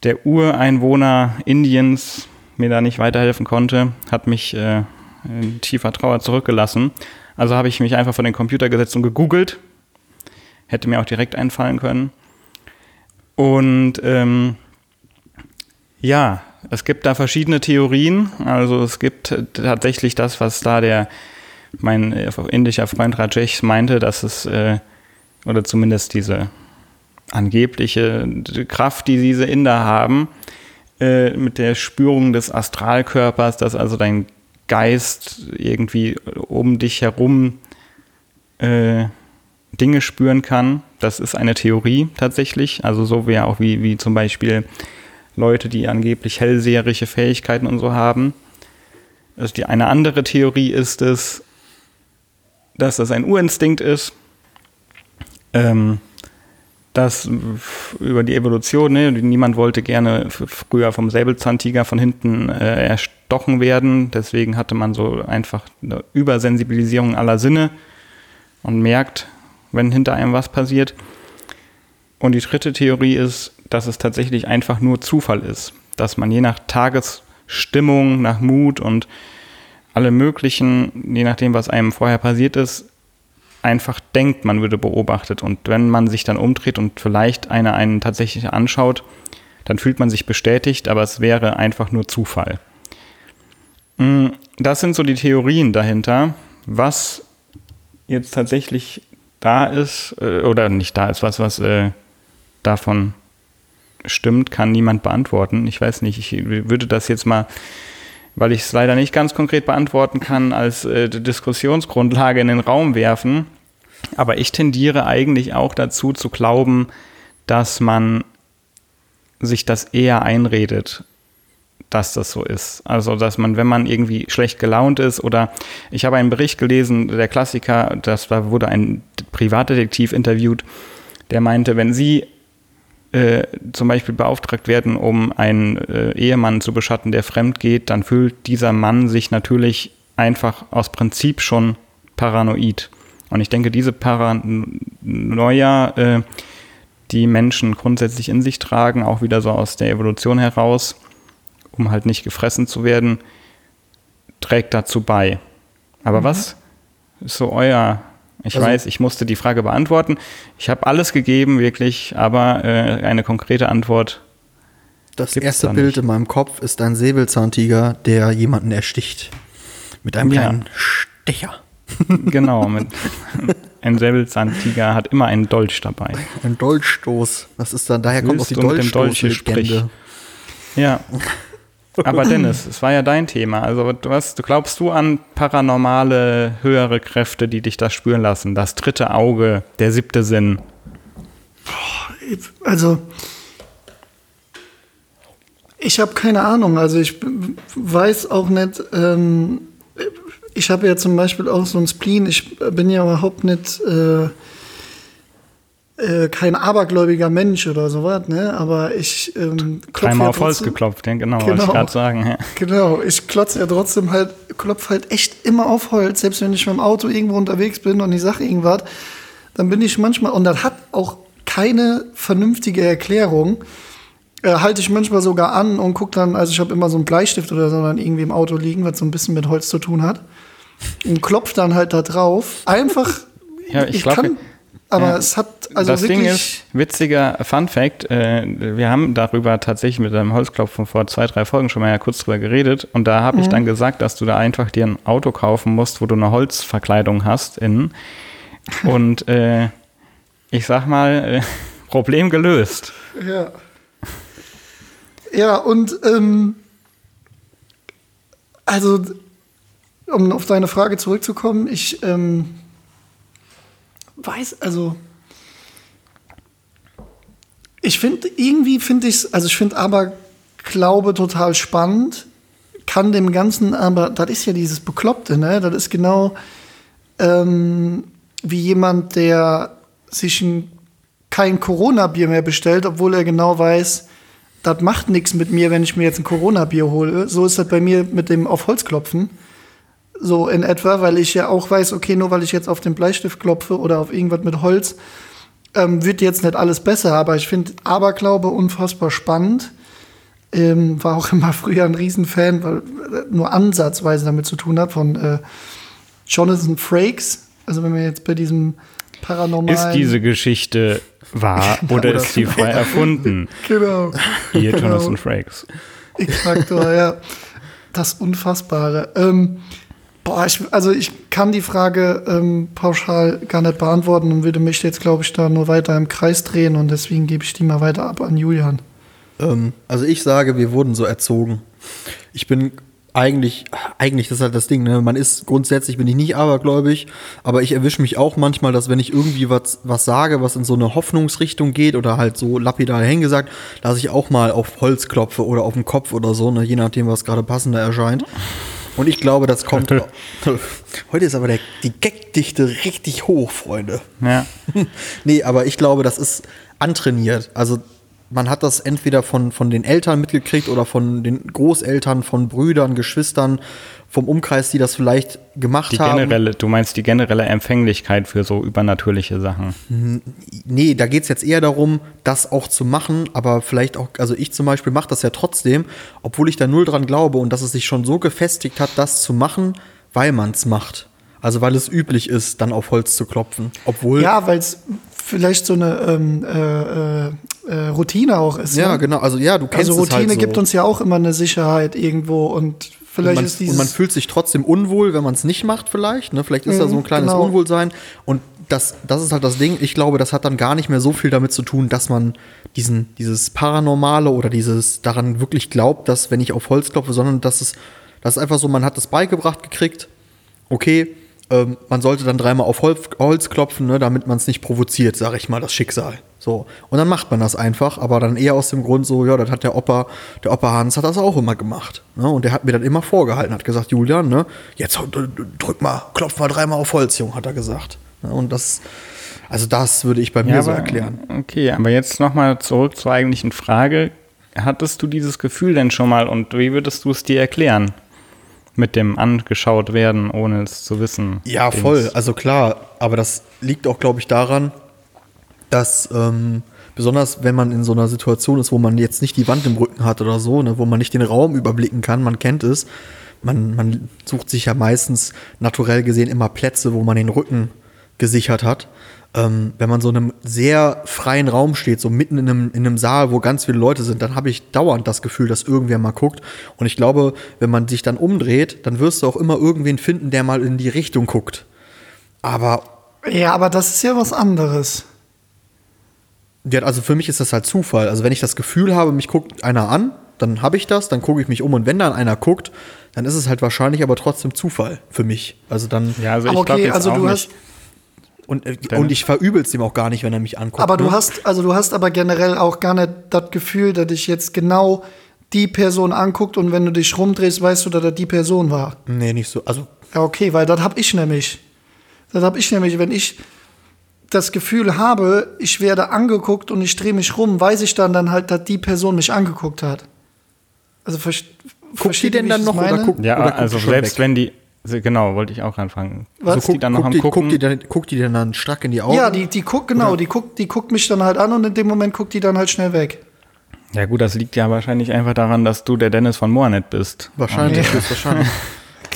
der Ureinwohner Indiens mir da nicht weiterhelfen konnte, hat mich äh, in tiefer Trauer zurückgelassen. Also habe ich mich einfach vor den Computer gesetzt und gegoogelt. Hätte mir auch direkt einfallen können. Und ähm, ja, es gibt da verschiedene Theorien. Also es gibt tatsächlich das, was da der mein indischer Freund Rajesh meinte, dass es äh, oder zumindest diese angebliche Kraft, die diese Inder haben, äh, mit der Spürung des Astralkörpers, dass also dein Geist irgendwie um dich herum äh, Dinge spüren kann. Das ist eine Theorie tatsächlich. Also so wie auch wie, wie zum Beispiel Leute, die angeblich hellseherische Fähigkeiten und so haben. Also die eine andere Theorie ist es, dass das ein Urinstinkt ist. Ähm, dass f- über die Evolution, ne, niemand wollte gerne früher vom Säbelzahntiger von hinten äh, erstochen werden. Deswegen hatte man so einfach eine Übersensibilisierung aller Sinne und merkt, wenn hinter einem was passiert. Und die dritte Theorie ist, dass es tatsächlich einfach nur Zufall ist. Dass man je nach Tagesstimmung, nach Mut und alle möglichen, je nachdem, was einem vorher passiert ist, einfach denkt, man würde beobachtet. Und wenn man sich dann umdreht und vielleicht einer einen tatsächlich anschaut, dann fühlt man sich bestätigt, aber es wäre einfach nur Zufall. Mm, Das sind so die Theorien dahinter, was jetzt tatsächlich da ist, äh, oder nicht da ist, was, was äh, davon stimmt, kann niemand beantworten. Ich weiß nicht, ich würde das jetzt mal, weil ich es leider nicht ganz konkret beantworten kann, als äh, Diskussionsgrundlage in den Raum werfen. Aber ich tendiere eigentlich auch dazu zu glauben, dass man sich das eher einredet, dass das so ist. Also, dass man, wenn man irgendwie schlecht gelaunt ist oder ich habe einen Bericht gelesen, der Klassiker, das da wurde ein Privatdetektiv interviewt, der meinte, wenn Sie äh, zum Beispiel beauftragt werden, um einen äh, Ehemann zu beschatten, der fremd geht, dann fühlt dieser Mann sich natürlich einfach aus Prinzip schon paranoid. Und ich denke, diese Paranoia, äh, die Menschen grundsätzlich in sich tragen, auch wieder so aus der Evolution heraus, um halt nicht gefressen zu werden, trägt dazu bei. Aber was ist so euer. Ich Also- weiß, ich musste die Frage beantworten. Ich habe alles gegeben, wirklich, aber äh, eine konkrete Antwort. Das erste da Bild nicht. in meinem Kopf ist ein Säbelzahntiger, der jemanden ersticht. Mit einem Ja. kleinen Stecher. Genau, mit, ein Säbelzahntiger hat immer einen Dolch dabei. Ein Dolchstoß. Das ist dann, daher kommt auch Willst die du mit dem Dolch hier Dolchstoß-Legende. Ja. Aber Dennis, es war ja dein Thema. Also hast, du glaubst du an paranormale höhere Kräfte, die dich das spüren lassen? Das dritte Auge, der siebte Sinn. Also, ich habe keine Ahnung. Also, ich weiß auch nicht. Ähm, ich habe ja zum Beispiel auch so ein Spleen. Ich bin ja überhaupt nicht äh, äh, kein abergläubiger Mensch oder sowas, ne? Aber ich ähm, klopf Dreimal ja auf Holz geklopft, ja, genau, wollte ich Genau. gerade sagen. Ja. Genau, ich klotze ja trotzdem halt, klopf halt echt immer auf Holz, selbst wenn ich mit dem Auto irgendwo unterwegs bin und ich sage irgendwas, dann bin ich manchmal, und das hat auch keine vernünftige Erklärung, äh, halte ich manchmal sogar an und gucke dann, also ich habe immer so einen Bleistift oder so dann irgendwie im Auto liegen, was so ein bisschen mit Holz zu tun hat, und klopf dann halt da drauf. Einfach, Ja, ich glaub, kann, aber ja. es hat also das wirklich. Ding ist, witziger Fun Fact, äh, wir haben darüber tatsächlich mit einem Holzklopfen vor zwei, drei Folgen schon mal ja kurz drüber geredet und da habe ich Mhm. dann gesagt, dass du da einfach dir ein Auto kaufen musst, wo du eine Holzverkleidung hast innen und äh, ich sag mal, äh, Problem gelöst. Ja. Ja, und ähm, also, um auf deine Frage zurückzukommen, ich ähm, weiß, also ich finde, irgendwie finde ich es, also ich finde aber Glaube total spannend, kann dem Ganzen aber, das ist ja dieses Bekloppte, ne? Das ist genau ähm, wie jemand, der sich ein, kein Corona-Bier mehr bestellt, obwohl er genau weiß, das macht nichts mit mir, wenn ich mir jetzt ein Corona-Bier hole. So ist das bei mir mit dem auf Holz klopfen. So in etwa, weil ich ja auch weiß, okay, nur weil ich jetzt auf den Bleistift klopfe oder auf irgendwas mit Holz, ähm, wird jetzt nicht alles besser. Aber ich finde Aberglaube unfassbar spannend. Ähm, war auch immer früher ein Riesenfan, weil äh, nur ansatzweise damit zu tun hat, von äh, Jonathan Frakes. Also wenn wir jetzt bei diesem paranormalen... Ist diese Geschichte wahr oder ist sie frei erfunden? Genau. Ihr Genau. Jonathan Frakes. X-Faktor, ja. Das Unfassbare. Ähm, boah, ich, also ich kann die Frage ähm, pauschal gar nicht beantworten und würde mich jetzt, glaube ich, da nur weiter im Kreis drehen und deswegen gebe ich die mal weiter ab an Julian. Ähm, also ich sage, wir wurden so erzogen. Ich bin eigentlich, eigentlich das ist halt das Ding, ne? Man ist grundsätzlich bin ich nicht abergläubig, aber ich erwische mich auch manchmal, dass wenn ich irgendwie was, was sage, was in so eine Hoffnungsrichtung geht oder halt so lapidar hingesagt, dass ich auch mal auf Holz klopfe oder auf den Kopf oder so, ne? je nachdem, was gerade passender erscheint. Und ich glaube, das kommt. Heute ist aber der, die Gagdichte richtig hoch, Freunde. Ja. nee, aber ich glaube, das ist antrainiert. Also man hat das entweder von, von den Eltern mitgekriegt oder von den Großeltern, von Brüdern, Geschwistern, vom Umkreis, die das vielleicht gemacht Die haben. generelle, du meinst die generelle Empfänglichkeit für so übernatürliche Sachen. Nee, da geht's jetzt eher darum, das auch zu machen, aber vielleicht auch, also ich zum Beispiel mache das ja trotzdem, obwohl ich da null dran glaube und dass es sich schon so gefestigt hat, das zu machen, weil man's macht. Also weil es üblich ist, dann auf Holz zu klopfen. Obwohl. Ja, weil es vielleicht so eine ähm, äh, äh, äh, Routine auch ist. ja, ne? genau. Also ja, du kennst Also es Routine halt so. gibt uns ja auch immer eine Sicherheit irgendwo und vielleicht und man, ist dieses und man fühlt sich trotzdem unwohl, wenn man es nicht macht, vielleicht. Ne? Vielleicht ist da so ein Mhm, kleines genau. Unwohlsein. Und das, das ist halt das Ding. Ich glaube, das hat dann gar nicht mehr so viel damit zu tun, dass man diesen, dieses Paranormale oder dieses daran wirklich glaubt, dass wenn ich auf Holz klopfe, sondern dass es, das ist einfach so, man hat es beigebracht gekriegt. Okay, ähm, man sollte dann dreimal auf Holz, Holz klopfen, ne, damit man es nicht provoziert, sage ich mal, das Schicksal. So. Und dann macht man das einfach, aber dann eher aus dem Grund so, ja, das hat der Opa, der Opa Hans hat das auch immer gemacht. Ne? Und der hat mir dann immer vorgehalten, hat gesagt, Julian, ne, jetzt drück mal, klopf mal dreimal auf Holz, Junge, hat er gesagt. Ne? Und das, also das würde ich bei mir so erklären. Okay, aber jetzt nochmal zurück zur eigentlichen Frage. Hattest du dieses Gefühl denn schon mal und wie würdest du es dir erklären? Mit dem angeschaut werden, ohne es zu wissen. Ja, voll. Also klar, aber das liegt auch, glaube ich, daran, dass ähm, besonders wenn man in so einer Situation ist, wo man jetzt nicht die Wand im Rücken hat oder so, ne, wo man nicht den Raum überblicken kann, man kennt es, man, man sucht sich ja meistens naturell gesehen immer Plätze, wo man den Rücken gesichert hat. Ähm, wenn man so in einem sehr freien Raum steht, so mitten in einem, in einem Saal, wo ganz viele Leute sind, dann habe ich dauernd das Gefühl, dass irgendwer mal guckt. Und ich glaube, wenn man sich dann umdreht, dann wirst du auch immer irgendwen finden, der mal in die Richtung guckt. Aber Ja, aber das ist ja was anderes. Ja, also für mich ist das halt Zufall. Also wenn ich das Gefühl habe, mich guckt einer an, dann habe ich das, dann gucke ich mich um und wenn dann einer guckt, dann ist es halt wahrscheinlich aber trotzdem Zufall für mich. Also dann Ja, also ich Aber glaube okay, jetzt also auch du nicht. hast, und, äh, und ich verübel es ihm auch gar nicht, wenn er mich anguckt. aber du ne? hast, also du hast aber generell auch gar nicht das Gefühl, dass dich jetzt genau die Person anguckt und wenn du dich rumdrehst, weißt du, dass das die Person war. Nee, nicht so. Also Ja, okay, weil das hab ich nämlich. Das hab ich nämlich, wenn ich das Gefühl habe, ich werde angeguckt und ich drehe mich rum, weiß ich dann dann halt, dass die Person mich angeguckt hat. Also guckt die denn dann ich noch das oder meine? guckt, Ja, oder guckt also die selbst weg? wenn die, genau, wollte ich auch anfangen. Was? Guckt die dann noch guckt am die, Gucken? guckt, die dann, guckt die denn dann strack in die Augen? Ja, die, die guckt, genau, die guckt, die guckt mich dann halt an und in dem Moment guckt die dann halt schnell weg. ja gut, das liegt ja wahrscheinlich einfach daran, dass du der Dennis von Moornet bist. Wahrscheinlich, Nee. höchstwahrscheinlich.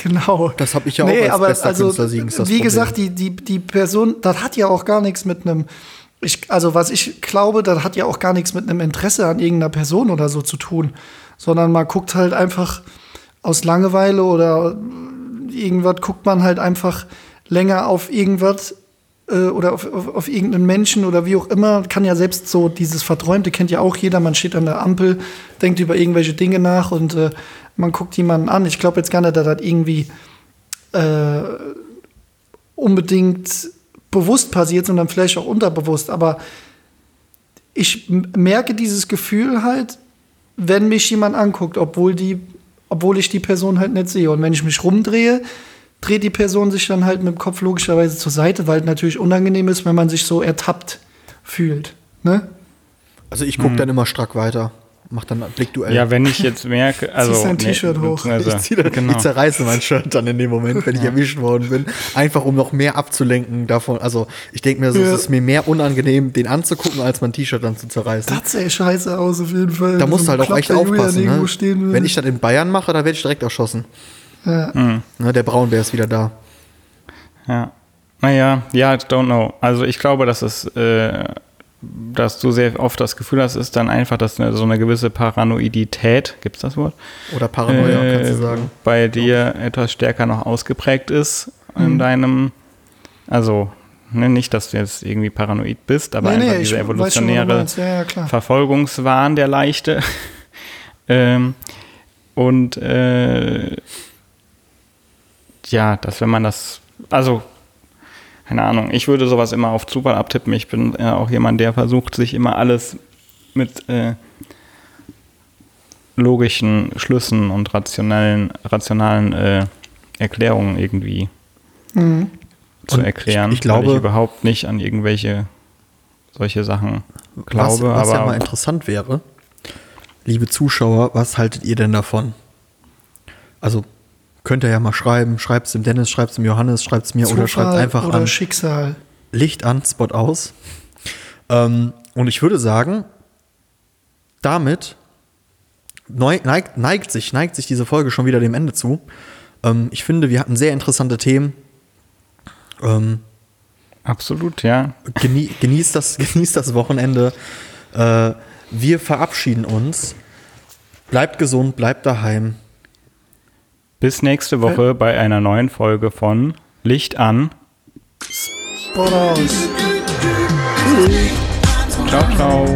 Genau. Das hab ich ja auch als bester Künstler Siegens, das wie Problem. gesagt, die, die, die Person, das hat ja auch gar nichts mit einem, ich, also was ich glaube, das hat ja auch gar nichts mit einem Interesse an irgendeiner Person oder so zu tun, sondern man guckt halt einfach aus Langeweile oder irgendwas guckt man halt einfach länger auf irgendwas äh, oder auf, auf, auf irgendeinen Menschen oder wie auch immer. Kann ja selbst so dieses Verträumte kennt ja auch jeder. Man steht an der Ampel, denkt über irgendwelche Dinge nach und äh, man guckt jemanden an. Ich glaube jetzt gar nicht, dass das irgendwie äh, unbedingt bewusst passiert, sondern vielleicht auch unterbewusst. Aber ich merke dieses Gefühl halt, wenn mich jemand anguckt, obwohl die, obwohl ich die Person halt nicht sehe. Und wenn ich mich rumdrehe, dreht die Person sich dann halt mit dem Kopf logischerweise zur Seite, weil es natürlich unangenehm ist, wenn man sich so ertappt fühlt. Ne? Also ich gucke dann immer strack weiter. Mach dann ein Blickduell. Ja, wenn ich jetzt merke, also dein T-Shirt hoch. beziehungsweise- ich, zieh dann, genau. ich zerreiße mein Shirt dann in dem Moment, wenn ich erwischt worden bin. Einfach um noch mehr abzulenken davon. Also ich denke mir, so, Ja. es ist mir mehr unangenehm, den anzugucken, als mein T-Shirt dann zu zerreißen. Das sähe scheiße aus auf jeden Fall. da musst du halt auch echt aufpassen. irgendwo Ne? Wenn ich das in Bayern mache, da werde ich direkt erschossen. Ja. Ne, der Braunbär ist wieder da. Ja. Naja, ja, don't know. Also ich glaube, dass es, äh, dass du sehr oft das Gefühl hast, ist dann einfach, dass eine, so eine gewisse Paranoidität, gibt es das Wort? Oder Paranoia, Äh, kannst du sagen. Bei dir etwas stärker noch ausgeprägt ist in deinem, also ne, nicht, dass du jetzt irgendwie paranoid bist, aber Nee, nee, einfach ich dieser schon, evolutionäre meinst. Ja, ja. Verfolgungswahn, der leichte. ähm, und äh, ja, dass wenn man das, also keine Ahnung, ich würde sowas immer auf Zufall abtippen. Ich bin ja auch jemand, der versucht, sich immer alles mit äh, logischen Schlüssen und rationellen, rationalen äh, Erklärungen irgendwie Mhm. zu Und erklären, ich- ich glaube- weil ich überhaupt nicht an irgendwelche solche Sachen glaube, was, was aber ja mal interessant wäre, liebe Zuschauer, was haltet ihr denn davon? Also könnt ihr ja mal schreiben, schreibt es dem Dennis, schreibt es dem Johannes, schreibt es mir oder schreibt Zufall einfach oder an Schicksal. Licht an, Spot aus. Ähm, und ich würde sagen, damit neigt, neigt, sich, neigt sich diese Folge schon wieder dem Ende zu. Ähm, ich finde, wir hatten sehr interessante Themen. Ähm, absolut, ja. genie genießt, das, genießt das Wochenende. Äh, wir verabschieden uns. Bleibt gesund, bleibt daheim. Bis nächste Woche bei einer neuen Folge von Licht an. Sport aus. Ciao, ciao.